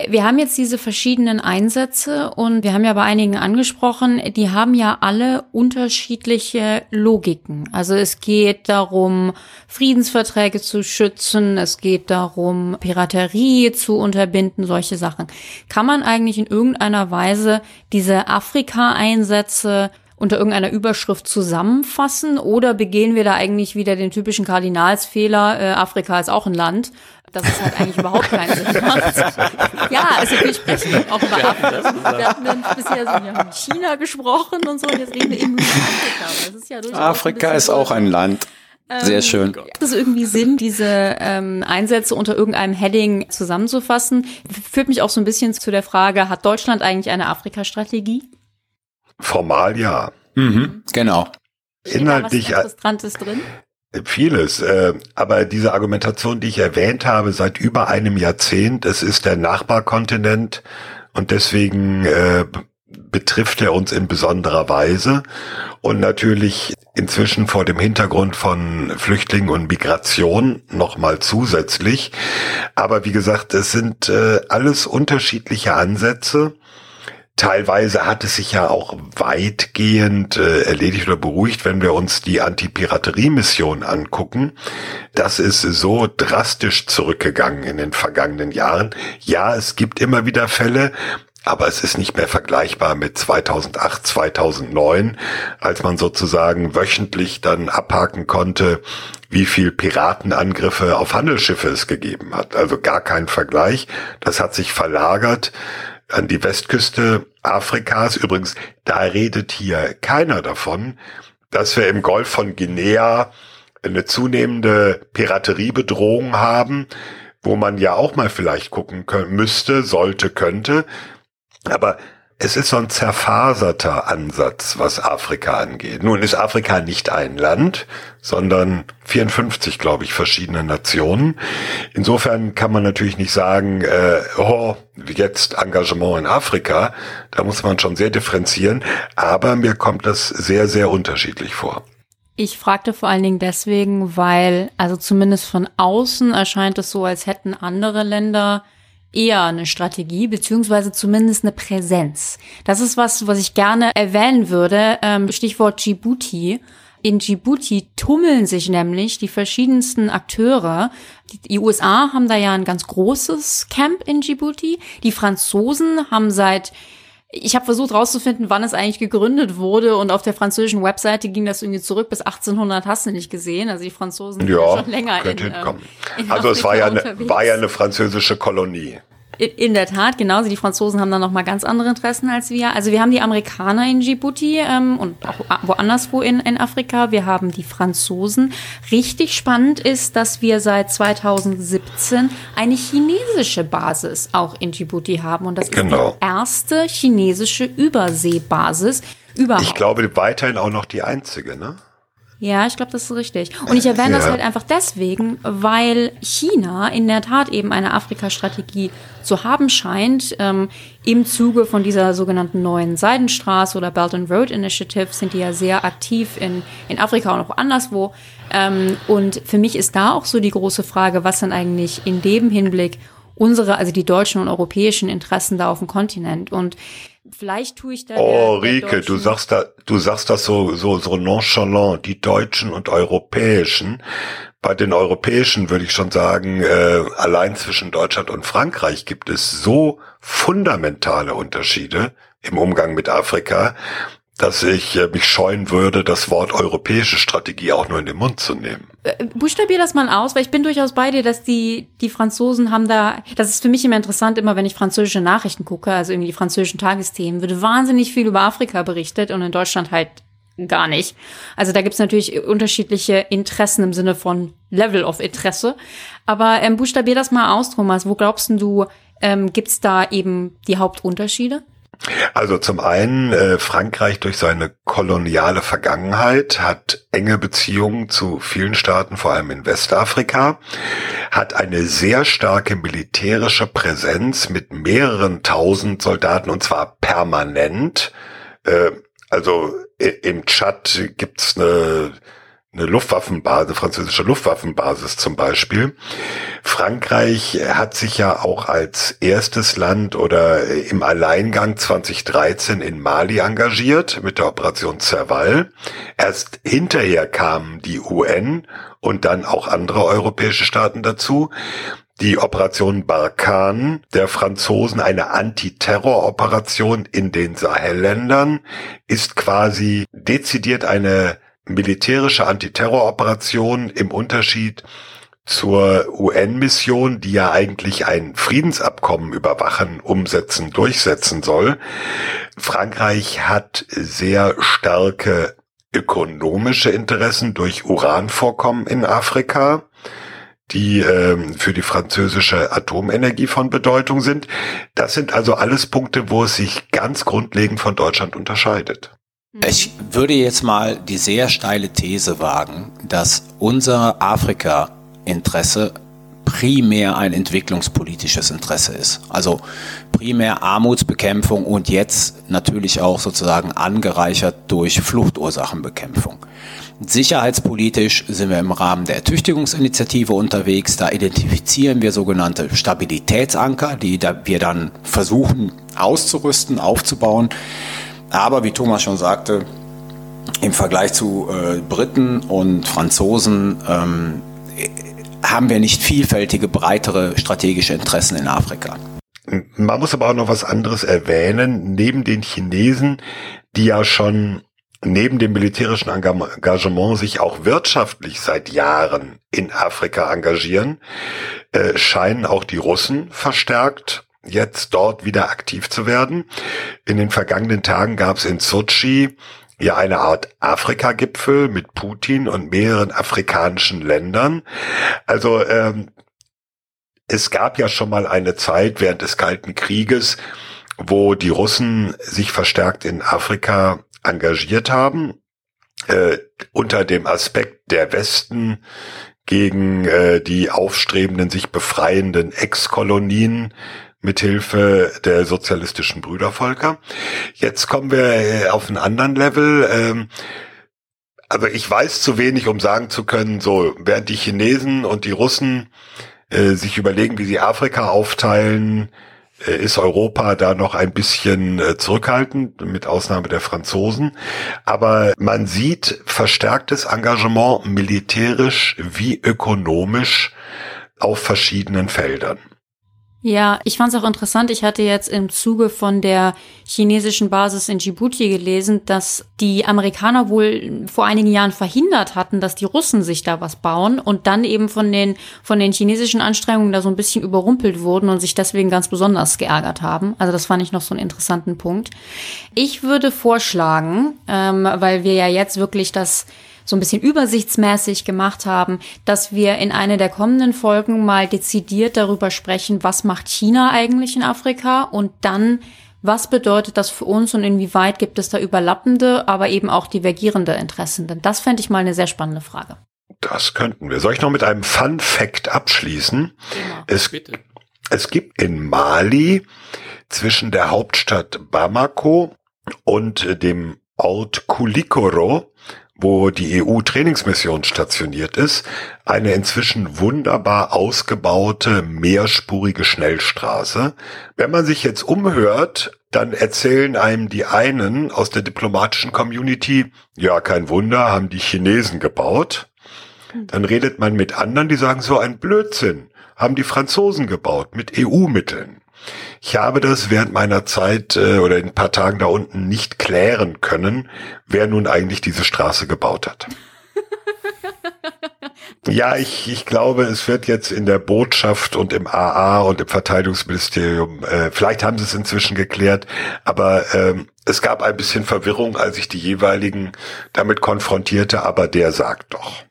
wir haben jetzt diese verschiedenen Einsätze und wir haben ja bei einigen angesprochen, die haben ja alle unterschiedliche Logiken. Also es geht darum, Friedensverträge zu schützen, es geht darum, Piraterie zu unterbinden, solche Sachen. Kann man eigentlich in irgendeiner Weise diese Afrika-Einsätze unter irgendeiner Überschrift zusammenfassen oder begehen wir da eigentlich wieder den typischen Kardinalsfehler, äh, Afrika ist auch ein Land dass es halt eigentlich überhaupt keinen Sinn macht. Ja, also wir sprechen auch über Afrika. Wir hatten bisher so über China gesprochen und so, und jetzt reden wir eben über Afrika. Das ist ja Afrika ist auch ein Land. Sehr ähm, schön. Macht es irgendwie Sinn, diese ähm, Einsätze unter irgendeinem Heading zusammenzufassen? Führt mich auch so ein bisschen zu der Frage, hat Deutschland eigentlich eine Afrika-Strategie? Formal ja. Mhm, genau. Inhaltlich. Was Interessantes drin? Vieles, äh, aber diese Argumentation, die ich erwähnt habe, seit über einem Jahrzehnt, es ist der Nachbarkontinent und deswegen äh, betrifft er uns in besonderer Weise und natürlich inzwischen vor dem Hintergrund von Flüchtlingen und Migration nochmal zusätzlich. Aber wie gesagt, es sind äh, alles unterschiedliche Ansätze Teilweise hat es sich ja auch weitgehend äh, erledigt oder beruhigt, wenn wir uns die Anti-Piraterie-Mission angucken. Das ist so drastisch zurückgegangen in den vergangenen Jahren. Ja, es gibt immer wieder Fälle, aber es ist nicht mehr vergleichbar mit 2008, 2009, als man sozusagen wöchentlich dann abhaken konnte, wie viel Piratenangriffe auf Handelsschiffe es gegeben hat. Also gar kein Vergleich. Das hat sich verlagert an die Westküste Afrikas. Übrigens, da redet hier keiner davon, dass wir im Golf von Guinea eine zunehmende Pirateriebedrohung haben, wo man ja auch mal vielleicht gucken können, müsste, sollte, könnte. Aber es ist so ein zerfaserter Ansatz, was Afrika angeht. Nun ist Afrika nicht ein Land, sondern 54, glaube ich, verschiedene Nationen. Insofern kann man natürlich nicht sagen, äh, oh, jetzt Engagement in Afrika. Da muss man schon sehr differenzieren. Aber mir kommt das sehr, sehr unterschiedlich vor. Ich fragte vor allen Dingen deswegen, weil, also zumindest von außen erscheint es so, als hätten andere Länder eher eine Strategie, beziehungsweise zumindest eine Präsenz. Das ist was, was ich gerne erwähnen würde. Ähm, Stichwort Djibouti. In Djibouti tummeln sich nämlich die verschiedensten Akteure. Die USA haben da ja ein ganz großes Camp in Djibouti. Die Franzosen haben seit ich habe versucht rauszufinden, wann es eigentlich gegründet wurde und auf der französischen Webseite ging das irgendwie zurück bis 1800 hast du nicht gesehen. Also die Franzosen ja, sind schon länger in, ähm, in Also Afrika es war ja, eine, war ja eine französische Kolonie. In der Tat, genau. Also die Franzosen haben da noch mal ganz andere Interessen als wir. Also wir haben die Amerikaner in Djibouti ähm, und auch woanders wo in, in Afrika. Wir haben die Franzosen. Richtig spannend ist, dass wir seit 2017 eine chinesische Basis auch in Djibouti haben. Und das genau. ist die erste chinesische Überseebasis überhaupt. Ich glaube weiterhin auch noch die einzige, ne? Ja, ich glaube, das ist richtig. Und ich erwähne ja. das halt einfach deswegen, weil China in der Tat eben eine Afrika-Strategie zu haben scheint. Ähm, Im Zuge von dieser sogenannten neuen Seidenstraße oder Belt and Road Initiative sind die ja sehr aktiv in, in Afrika und auch anderswo. Ähm, und für mich ist da auch so die große Frage, was sind eigentlich in dem Hinblick unsere, also die deutschen und europäischen Interessen da auf dem Kontinent. Und Vielleicht tue ich da. Oh, der, der Rike, du sagst da, du sagst das so, so, so nonchalant, die Deutschen und Europäischen. Bei den Europäischen würde ich schon sagen, äh, allein zwischen Deutschland und Frankreich gibt es so fundamentale Unterschiede im Umgang mit Afrika, dass ich äh, mich scheuen würde, das Wort europäische Strategie auch nur in den Mund zu nehmen. Äh, buchstabier das mal aus, weil ich bin durchaus bei dir, dass die, die Franzosen haben da, das ist für mich immer interessant, immer wenn ich französische Nachrichten gucke, also irgendwie die französischen Tagesthemen, wird wahnsinnig viel über Afrika berichtet und in Deutschland halt gar nicht. Also da gibt's natürlich unterschiedliche Interessen im Sinne von Level of Interesse. Aber ähm, buchstabier das mal aus, Thomas. Wo glaubst du, ähm, gibt's da eben die Hauptunterschiede? Also zum einen, äh, Frankreich durch seine koloniale Vergangenheit hat enge Beziehungen zu vielen Staaten, vor allem in Westafrika, hat eine sehr starke militärische Präsenz mit mehreren tausend Soldaten und zwar permanent. Äh, also im Tschad gibt's eine eine Luftwaffenbasis, französische Luftwaffenbasis zum Beispiel. Frankreich hat sich ja auch als erstes Land oder im Alleingang 2013 in Mali engagiert mit der Operation Serval. Erst hinterher kamen die UN und dann auch andere europäische Staaten dazu. Die Operation Barkan der Franzosen, eine Antiterroroperation in den Sahelländern, ist quasi dezidiert eine militärische Antiterroroperation im Unterschied zur UN-Mission, die ja eigentlich ein Friedensabkommen überwachen, umsetzen, durchsetzen soll. Frankreich hat sehr starke ökonomische Interessen durch Uranvorkommen in Afrika, die äh, für die französische Atomenergie von Bedeutung sind. Das sind also alles Punkte, wo es sich ganz grundlegend von Deutschland unterscheidet. Ich würde jetzt mal die sehr steile These wagen, dass unser Afrika-Interesse primär ein entwicklungspolitisches Interesse ist. Also primär Armutsbekämpfung und jetzt natürlich auch sozusagen angereichert durch Fluchtursachenbekämpfung. Sicherheitspolitisch sind wir im Rahmen der Ertüchtigungsinitiative unterwegs. Da identifizieren wir sogenannte Stabilitätsanker, die wir dann versuchen auszurüsten, aufzubauen. Aber wie Thomas schon sagte, im Vergleich zu äh, Briten und Franzosen ähm, haben wir nicht vielfältige, breitere strategische Interessen in Afrika. Man muss aber auch noch was anderes erwähnen. Neben den Chinesen, die ja schon neben dem militärischen Engagement sich auch wirtschaftlich seit Jahren in Afrika engagieren, äh, scheinen auch die Russen verstärkt jetzt dort wieder aktiv zu werden. In den vergangenen Tagen gab es in Sochi ja eine Art Afrika-Gipfel mit Putin und mehreren afrikanischen Ländern. Also ähm, es gab ja schon mal eine Zeit während des Kalten Krieges, wo die Russen sich verstärkt in Afrika engagiert haben, äh, unter dem Aspekt der Westen gegen äh, die aufstrebenden, sich befreienden Ex-Kolonien mithilfe der sozialistischen Brüdervölker. Jetzt kommen wir äh, auf einen anderen Level. Ähm, also ich weiß zu wenig, um sagen zu können, so während die Chinesen und die Russen äh, sich überlegen, wie sie Afrika aufteilen, äh, ist Europa da noch ein bisschen zurückhaltend, mit Ausnahme der Franzosen. Aber man sieht verstärktes Engagement militärisch wie ökonomisch auf verschiedenen Feldern. Ja, ich fand es auch interessant. Ich hatte jetzt im Zuge von der chinesischen Basis in Djibouti gelesen, dass die Amerikaner wohl vor einigen Jahren verhindert hatten, dass die Russen sich da was bauen und dann eben von den, von den chinesischen Anstrengungen da so ein bisschen überrumpelt wurden und sich deswegen ganz besonders geärgert haben. Also das fand ich noch so einen interessanten Punkt. Ich würde vorschlagen, ähm, weil wir ja jetzt wirklich das so ein bisschen übersichtsmäßig gemacht haben, dass wir in einer der kommenden Folgen mal dezidiert darüber sprechen, was macht China eigentlich in Afrika und dann was bedeutet das für uns und inwieweit gibt es da überlappende, aber eben auch divergierende Interessen? Denn das fände ich mal eine sehr spannende Frage. Das könnten wir. Soll ich noch mit einem Fun Fact abschließen? Ja, es, bitte. es gibt in Mali zwischen der Hauptstadt Bamako und dem Ort Kulikoro wo die EU-Trainingsmission stationiert ist, eine inzwischen wunderbar ausgebaute mehrspurige Schnellstraße. Wenn man sich jetzt umhört, dann erzählen einem die einen aus der diplomatischen Community, ja, kein Wunder, haben die Chinesen gebaut. Dann redet man mit anderen, die sagen, so ein Blödsinn, haben die Franzosen gebaut mit EU-Mitteln. Ich habe das während meiner Zeit äh, oder in ein paar Tagen da unten nicht klären können, wer nun eigentlich diese Straße gebaut hat. Ja, ich, ich glaube, es wird jetzt in der Botschaft und im AA und im Verteidigungsministerium, äh, vielleicht haben sie es inzwischen geklärt, aber ähm, es gab ein bisschen Verwirrung, als ich die jeweiligen damit konfrontierte, aber der sagt doch.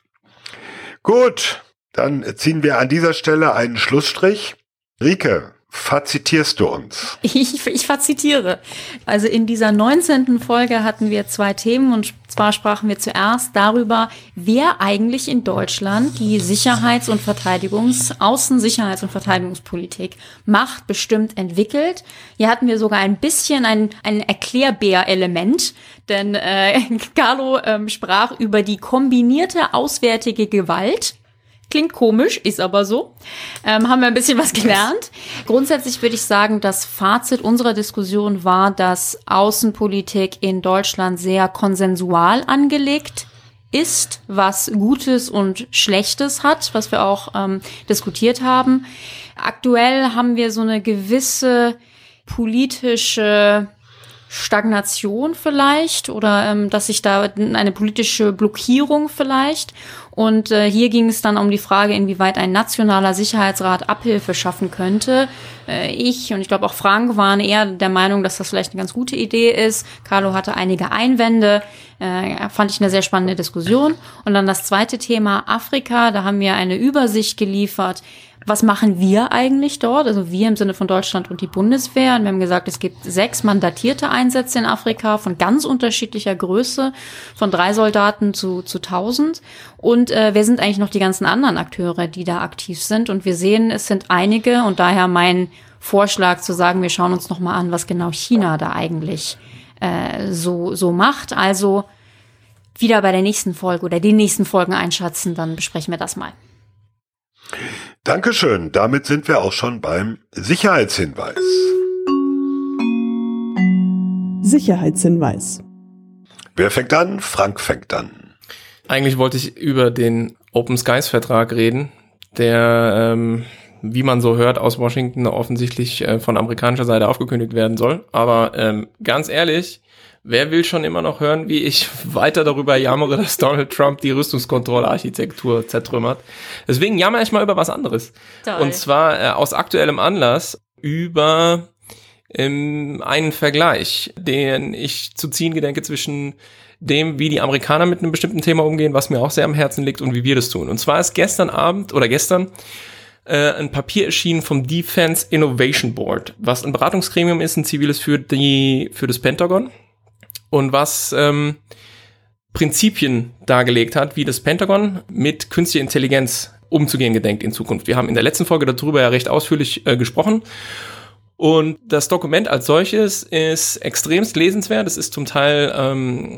Gut, dann ziehen wir an dieser Stelle einen Schlussstrich. Rike, fazitierst du uns? Ich, ich fazitiere. Also in dieser 19. Folge hatten wir zwei Themen und zwar sprachen wir zuerst darüber, wer eigentlich in Deutschland die Sicherheits- und Verteidigungs-, Außensicherheits- und Verteidigungspolitik macht, bestimmt, entwickelt. Hier hatten wir sogar ein bisschen ein, ein Erklärbär-Element, denn äh, Carlo ähm, sprach über die kombinierte auswärtige Gewalt Klingt komisch, ist aber so. Ähm, haben wir ein bisschen was gelernt. Grundsätzlich würde ich sagen, das Fazit unserer Diskussion war, dass Außenpolitik in Deutschland sehr konsensual angelegt ist, was Gutes und Schlechtes hat, was wir auch ähm, diskutiert haben. Aktuell haben wir so eine gewisse politische Stagnation vielleicht oder ähm, dass sich da eine politische Blockierung vielleicht. Und äh, hier ging es dann um die Frage, inwieweit ein nationaler Sicherheitsrat Abhilfe schaffen könnte. Äh, ich und ich glaube auch Frank waren eher der Meinung, dass das vielleicht eine ganz gute Idee ist. Carlo hatte einige Einwände. Äh, fand ich eine sehr spannende Diskussion. Und dann das zweite Thema Afrika. Da haben wir eine Übersicht geliefert was machen wir eigentlich dort? Also wir im Sinne von Deutschland und die Bundeswehr. Und wir haben gesagt, es gibt sechs mandatierte Einsätze in Afrika von ganz unterschiedlicher Größe, von drei Soldaten zu, zu tausend. Und äh, wer sind eigentlich noch die ganzen anderen Akteure, die da aktiv sind? Und wir sehen, es sind einige und daher mein Vorschlag zu sagen, wir schauen uns noch mal an, was genau China da eigentlich äh, so, so macht. Also wieder bei der nächsten Folge oder den nächsten Folgen einschätzen, dann besprechen wir das mal. Dankeschön. Damit sind wir auch schon beim Sicherheitshinweis. Sicherheitshinweis. Wer fängt an? Frank fängt an. Eigentlich wollte ich über den Open Skies Vertrag reden, der, ähm, wie man so hört, aus Washington offensichtlich äh, von amerikanischer Seite aufgekündigt werden soll. Aber ähm, ganz ehrlich, Wer will schon immer noch hören, wie ich weiter darüber jammere, dass Donald Trump die Rüstungskontrollarchitektur zertrümmert? Deswegen jammer ich mal über was anderes. Toll. Und zwar äh, aus aktuellem Anlass über ähm, einen Vergleich, den ich zu ziehen gedenke zwischen dem, wie die Amerikaner mit einem bestimmten Thema umgehen, was mir auch sehr am Herzen liegt und wie wir das tun. Und zwar ist gestern Abend oder gestern äh, ein Papier erschienen vom Defense Innovation Board, was ein Beratungsgremium ist, ein ziviles für die für das Pentagon und was ähm, Prinzipien dargelegt hat, wie das Pentagon mit künstlicher Intelligenz umzugehen gedenkt in Zukunft. Wir haben in der letzten Folge darüber ja recht ausführlich äh, gesprochen und das Dokument als solches ist extremst lesenswert. Es ist zum Teil ähm,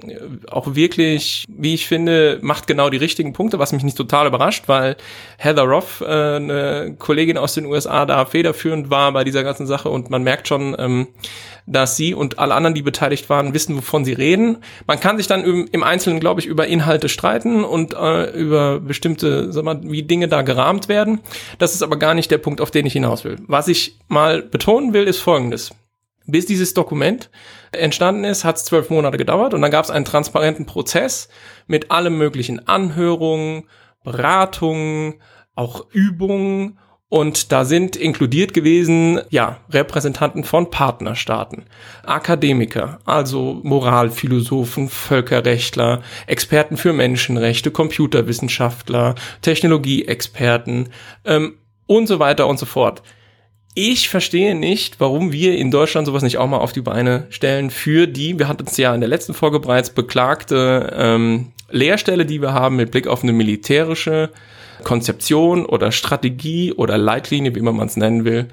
auch wirklich, wie ich finde, macht genau die richtigen Punkte, was mich nicht total überrascht, weil Heather Roth, äh, eine Kollegin aus den USA, da federführend war bei dieser ganzen Sache und man merkt schon, ähm, dass sie und alle anderen, die beteiligt waren, wissen, wovon sie reden. Man kann sich dann im, Einzelnen, glaube ich, über Inhalte streiten und äh, über bestimmte, sag mal, wie Dinge da gerahmt werden. Das ist aber gar nicht der Punkt, auf den ich hinaus will. Was ich mal betonen will, ist Folgendes. Bis dieses Dokument entstanden ist, hat es zwölf Monate gedauert und dann gab es einen transparenten Prozess mit allem möglichen Anhörungen, Beratungen, auch Übungen und da sind inkludiert gewesen, ja, Repräsentanten von Partnerstaaten, Akademiker, also Moralphilosophen, Völkerrechtler, Experten für Menschenrechte, Computerwissenschaftler, Technologieexperten ähm, und so weiter und so fort. Ich verstehe nicht, warum wir in Deutschland sowas nicht auch mal auf die Beine stellen für die, wir hatten es ja in der letzten Folge bereits beklagte ähm, Lehrstelle, die wir haben mit Blick auf eine militärische Konzeption oder Strategie oder Leitlinie, wie man es nennen will,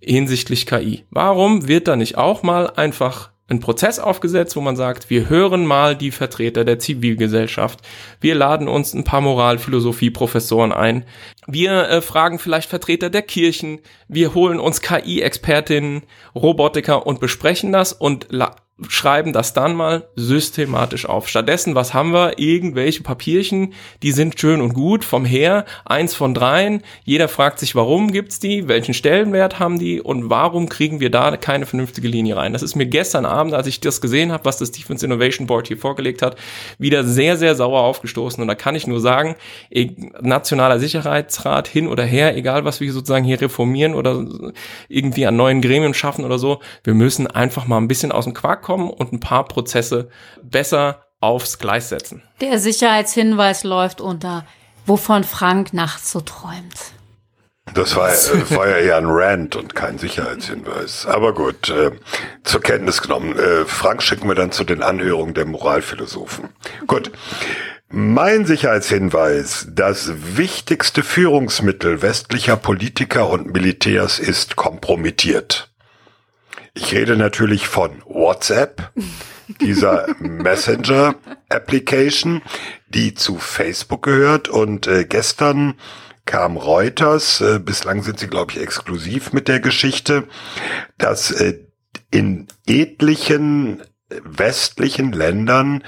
hinsichtlich KI. Warum wird da nicht auch mal einfach ein Prozess aufgesetzt, wo man sagt, wir hören mal die Vertreter der Zivilgesellschaft, wir laden uns ein paar Moralphilosophie-Professoren ein, wir äh, fragen vielleicht Vertreter der Kirchen, wir holen uns KI-Expertinnen, Robotiker und besprechen das und schreiben das dann mal systematisch auf. Stattdessen, was haben wir? Irgendwelche Papierchen, die sind schön und gut vom Her, eins von dreien. Jeder fragt sich, warum gibt's die, welchen Stellenwert haben die und warum kriegen wir da keine vernünftige Linie rein? Das ist mir gestern Abend, als ich das gesehen habe, was das Defense Innovation Board hier vorgelegt hat, wieder sehr, sehr sauer aufgestoßen. Und da kann ich nur sagen, nationaler Sicherheitsrat hin oder her, egal was wir sozusagen hier reformieren oder irgendwie an neuen Gremien schaffen oder so, wir müssen einfach mal ein bisschen aus dem Quark kommen und ein paar Prozesse besser aufs Gleis setzen. Der Sicherheitshinweis läuft unter, wovon Frank nachts so träumt. Das war, äh, war ja eher ein Rant und kein Sicherheitshinweis. Aber gut, äh, zur Kenntnis genommen. Äh, Frank schicken wir dann zu den Anhörungen der Moralphilosophen. Gut. Mein Sicherheitshinweis, das wichtigste Führungsmittel westlicher Politiker und Militärs ist kompromittiert. Ich rede natürlich von WhatsApp, dieser Messenger-Application, die zu Facebook gehört und äh, gestern kam Reuters, äh, bislang sind sie, glaube ich, exklusiv mit der Geschichte, dass äh, in etlichen westlichen Ländern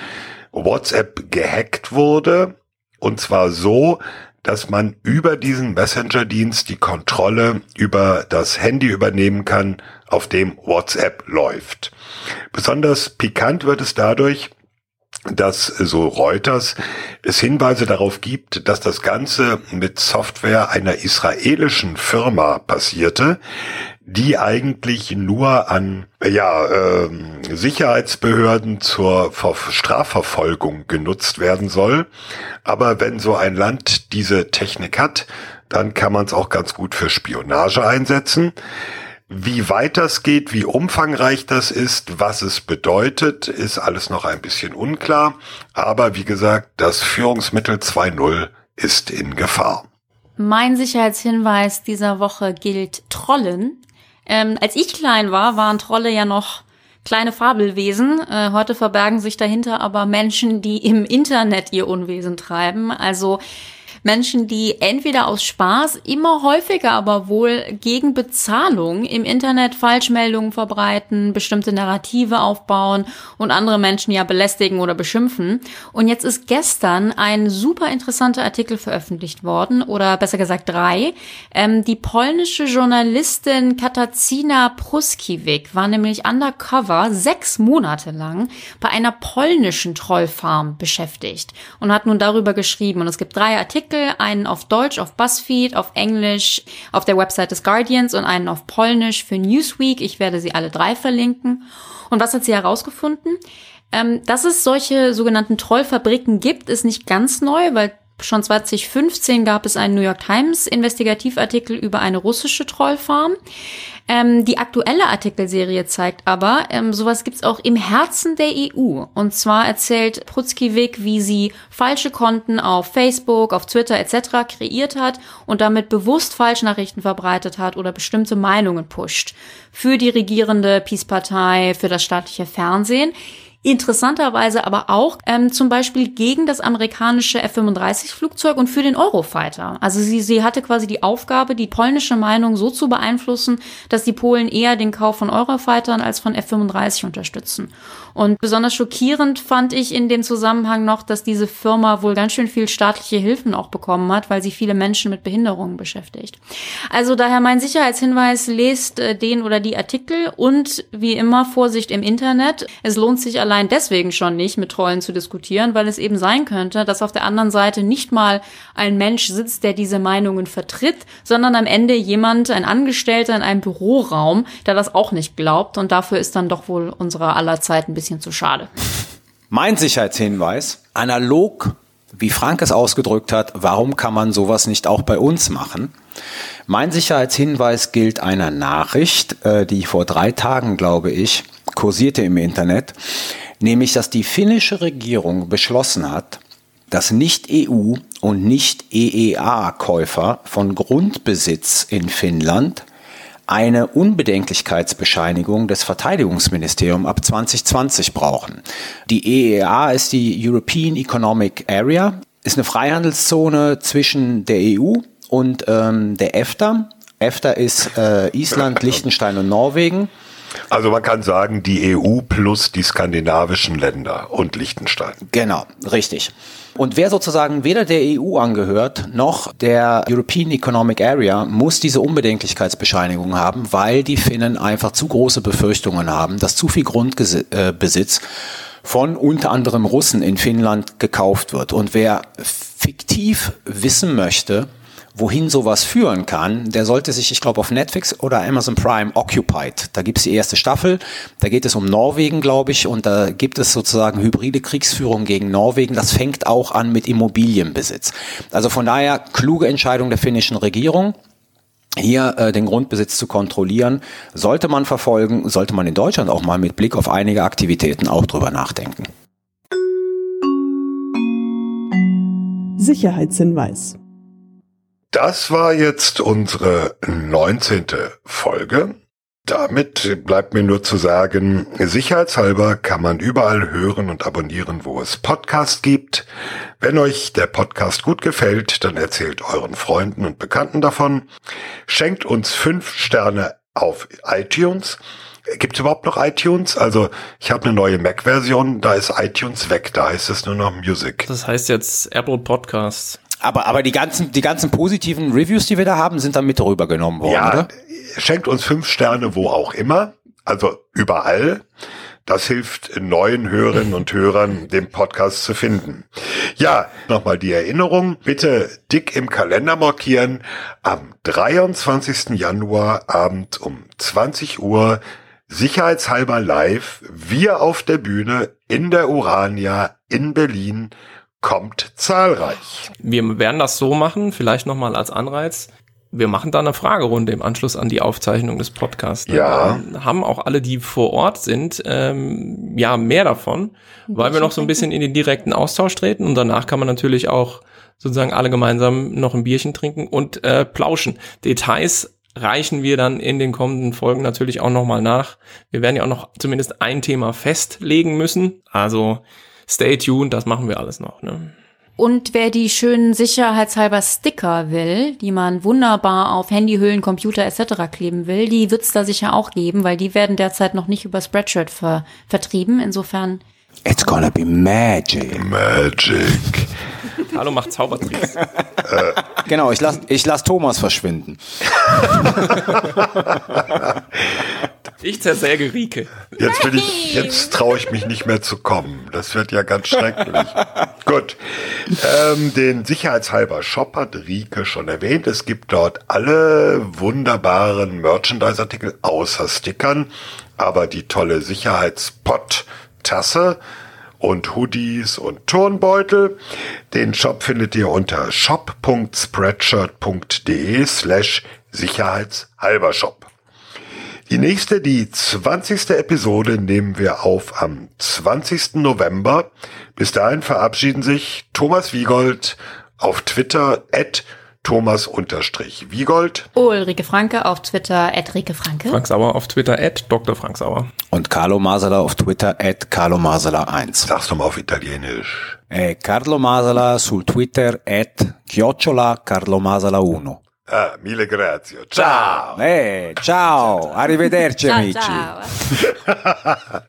WhatsApp gehackt wurde. Und zwar so, dass man über diesen Messenger-Dienst die Kontrolle über das Handy übernehmen kann, auf dem WhatsApp läuft. Besonders pikant wird es dadurch, dass so Reuters es Hinweise darauf gibt, dass das Ganze mit Software einer israelischen Firma passierte, die eigentlich nur an ja, äh, Sicherheitsbehörden zur Strafverfolgung genutzt werden soll. Aber wenn so ein Land diese Technik hat, dann kann man es auch ganz gut für Spionage einsetzen. Wie weit das geht, wie umfangreich das ist, was es bedeutet, ist alles noch ein bisschen unklar. Aber wie gesagt, das Führungsmittel 2.0 ist in Gefahr. Mein Sicherheitshinweis dieser Woche gilt Trollen. Ähm, als ich klein war, waren Trolle ja noch kleine Fabelwesen. Äh, heute verbergen sich dahinter aber Menschen, die im Internet ihr Unwesen treiben. Also Menschen, die entweder aus Spaß, immer häufiger aber wohl gegen Bezahlung im Internet Falschmeldungen verbreiten, bestimmte Narrative aufbauen und andere Menschen ja belästigen oder beschimpfen. Und jetzt ist gestern ein super interessanter Artikel veröffentlicht worden, oder besser gesagt drei. Ähm, die polnische Journalistin Katarzyna Pruskiewicz war nämlich undercover sechs Monate lang bei einer polnischen Trollfarm beschäftigt und hat nun darüber geschrieben. Und es gibt drei Artikel Artikel, einen auf Deutsch auf BuzzFeed, auf Englisch auf der Website des Guardians und einen auf Polnisch für Newsweek. Ich werde sie alle drei verlinken. Und was hat sie herausgefunden? Ähm, dass es solche sogenannten Trollfabriken gibt, ist nicht ganz neu, weil Schon 2015 gab es einen New York Times Investigativartikel über eine russische Trollfarm. Ähm, die aktuelle Artikelserie zeigt aber, ähm, sowas gibt's auch im Herzen der EU. Und zwar erzählt Prutzkiewicz, wie sie falsche Konten auf Facebook, auf Twitter etc. kreiert hat und damit bewusst Falschnachrichten verbreitet hat oder bestimmte Meinungen pusht. Für die regierende Peace-Partei, für das staatliche Fernsehen. Interessanterweise aber auch ähm, zum Beispiel gegen das amerikanische F-35-Flugzeug und für den Eurofighter. Also sie, sie hatte quasi die Aufgabe, die polnische Meinung so zu beeinflussen, dass die Polen eher den Kauf von Eurofightern als von F-35 unterstützen. Und besonders schockierend fand ich in dem Zusammenhang noch, dass diese Firma wohl ganz schön viel staatliche Hilfen auch bekommen hat, weil sie viele Menschen mit Behinderungen beschäftigt. Also daher mein Sicherheitshinweis, lest äh, den oder die Artikel und wie immer Vorsicht im Internet. Es lohnt sich allein deswegen schon nicht mit Trollen zu diskutieren, weil es eben sein könnte, dass auf der anderen Seite nicht mal ein Mensch sitzt, der diese Meinungen vertritt, sondern am Ende jemand, ein Angestellter in einem Büroraum, der das auch nicht glaubt. Und dafür ist dann doch wohl unserer aller Zeit ein bisschen zu schade. Mein Sicherheitshinweis, analog wie Frank es ausgedrückt hat, warum kann man sowas nicht auch bei uns machen? Mein Sicherheitshinweis gilt einer Nachricht, äh, die vor drei Tagen, glaube ich, kursierte im Internet nämlich dass die finnische Regierung beschlossen hat, dass Nicht-EU und Nicht-EEA-Käufer von Grundbesitz in Finnland eine Unbedenklichkeitsbescheinigung des Verteidigungsministeriums ab 2020 brauchen. Die EEA ist die European Economic Area, ist eine Freihandelszone zwischen der EU und ähm, der EFTA. EFTA ist äh, Island, Liechtenstein und Norwegen. Also man kann sagen, die EU plus die skandinavischen Länder und Liechtenstein. Genau, richtig. Und wer sozusagen weder der EU angehört noch der European Economic Area muss diese Unbedenklichkeitsbescheinigung haben, weil die Finnen einfach zu große Befürchtungen haben, dass zu viel Grundbesitz von unter anderem Russen in Finnland gekauft wird. Und wer fiktiv wissen möchte, wohin sowas führen kann, der sollte sich, ich glaube, auf Netflix oder Amazon Prime Occupied. Da gibt es die erste Staffel. Da geht es um Norwegen, glaube ich, und da gibt es sozusagen hybride Kriegsführung gegen Norwegen. Das fängt auch an mit Immobilienbesitz. Also von daher kluge Entscheidung der finnischen Regierung. hier äh, den Grundbesitz zu kontrollieren, sollte man verfolgen, sollte man in Deutschland auch mal mit Blick auf einige Aktivitäten auch drüber nachdenken. Sicherheitshinweis. Das war jetzt unsere 19. Folge. Damit bleibt mir nur zu sagen, sicherheitshalber kann man überall hören und abonnieren, wo es Podcasts gibt. Wenn euch der Podcast gut gefällt, dann erzählt euren Freunden und Bekannten davon. Schenkt uns fünf Sterne auf iTunes. Gibt es überhaupt noch iTunes? Also ich habe eine neue Mac-Version, da ist iTunes weg, da heißt es nur noch Music. Das heißt jetzt Apple Podcasts. Aber, aber die ganzen, die ganzen positiven Reviews, die wir da haben, sind dann mit rübergenommen worden, ja, oder? schenkt uns fünf Sterne wo auch immer, also überall. Das hilft neuen Hörerinnen und Hörern, den Podcast zu finden. Ja, nochmal die Erinnerung. Bitte dick im Kalender markieren. Am 23. Januar Abend um 20 Uhr sicherheitshalber live. Wir auf der Bühne in der Urania in Berlin kommt zahlreich. Wir werden das so machen, vielleicht nochmal als Anreiz. Wir machen da eine Fragerunde im Anschluss an die Aufzeichnung des Podcasts. Ja. Dann haben auch alle, die vor Ort sind, ähm, ja, mehr davon, weil wir noch so ein bisschen in den direkten Austausch treten und danach kann man natürlich auch sozusagen alle gemeinsam noch ein Bierchen trinken und äh, plauschen. Details reichen wir dann in den kommenden Folgen natürlich auch nochmal nach. Wir werden ja auch noch zumindest ein Thema festlegen müssen. Also stay tuned, das machen wir alles noch. Ne? Und wer die schönen sicherheitshalber Sticker will, die man wunderbar auf Handyhüllen, Computer etc. kleben will, die wird's da sicher auch geben, weil die werden derzeit noch nicht über Spreadshirt ver vertrieben. Insofern. It's gonna be magic. Magic. Hallo macht Zaubertricks. Genau, ich lass, ich lass Thomas verschwinden. Ich zersäge Rike. Jetzt will ich, jetzt traue ich mich nicht mehr zu kommen. Das wird ja ganz schrecklich. Gut. Ähm, den sicherheitshalber Shop hat Rike schon erwähnt. Es gibt dort alle wunderbaren Merchandise-Artikel außer Stickern, aber die tolle Sicherheitspot-Tasse und Hoodies und Turnbeutel. Den Shop findet ihr unter shop.spreadshirt.de slash sicherheitshalber Shop. Die nächste, die 20. Episode nehmen wir auf am 20. November. Bis dahin verabschieden sich Thomas Wiegold auf Twitter at Thomas-Wiegold. Ulrike Franke auf Twitter, at Rike Franke. Frank Sauer auf Twitter, at Dr. Frank Sauer. Und Carlo Masala auf Twitter at Carlo Masala 1. Sag's doch mal auf Italienisch. E Carlo Masala sul Twitter at chiocciola Carlo Masala 1. Ah, mille grazie. Ciao! Eh, ciao, arrivederci Ciao, amici. ciao.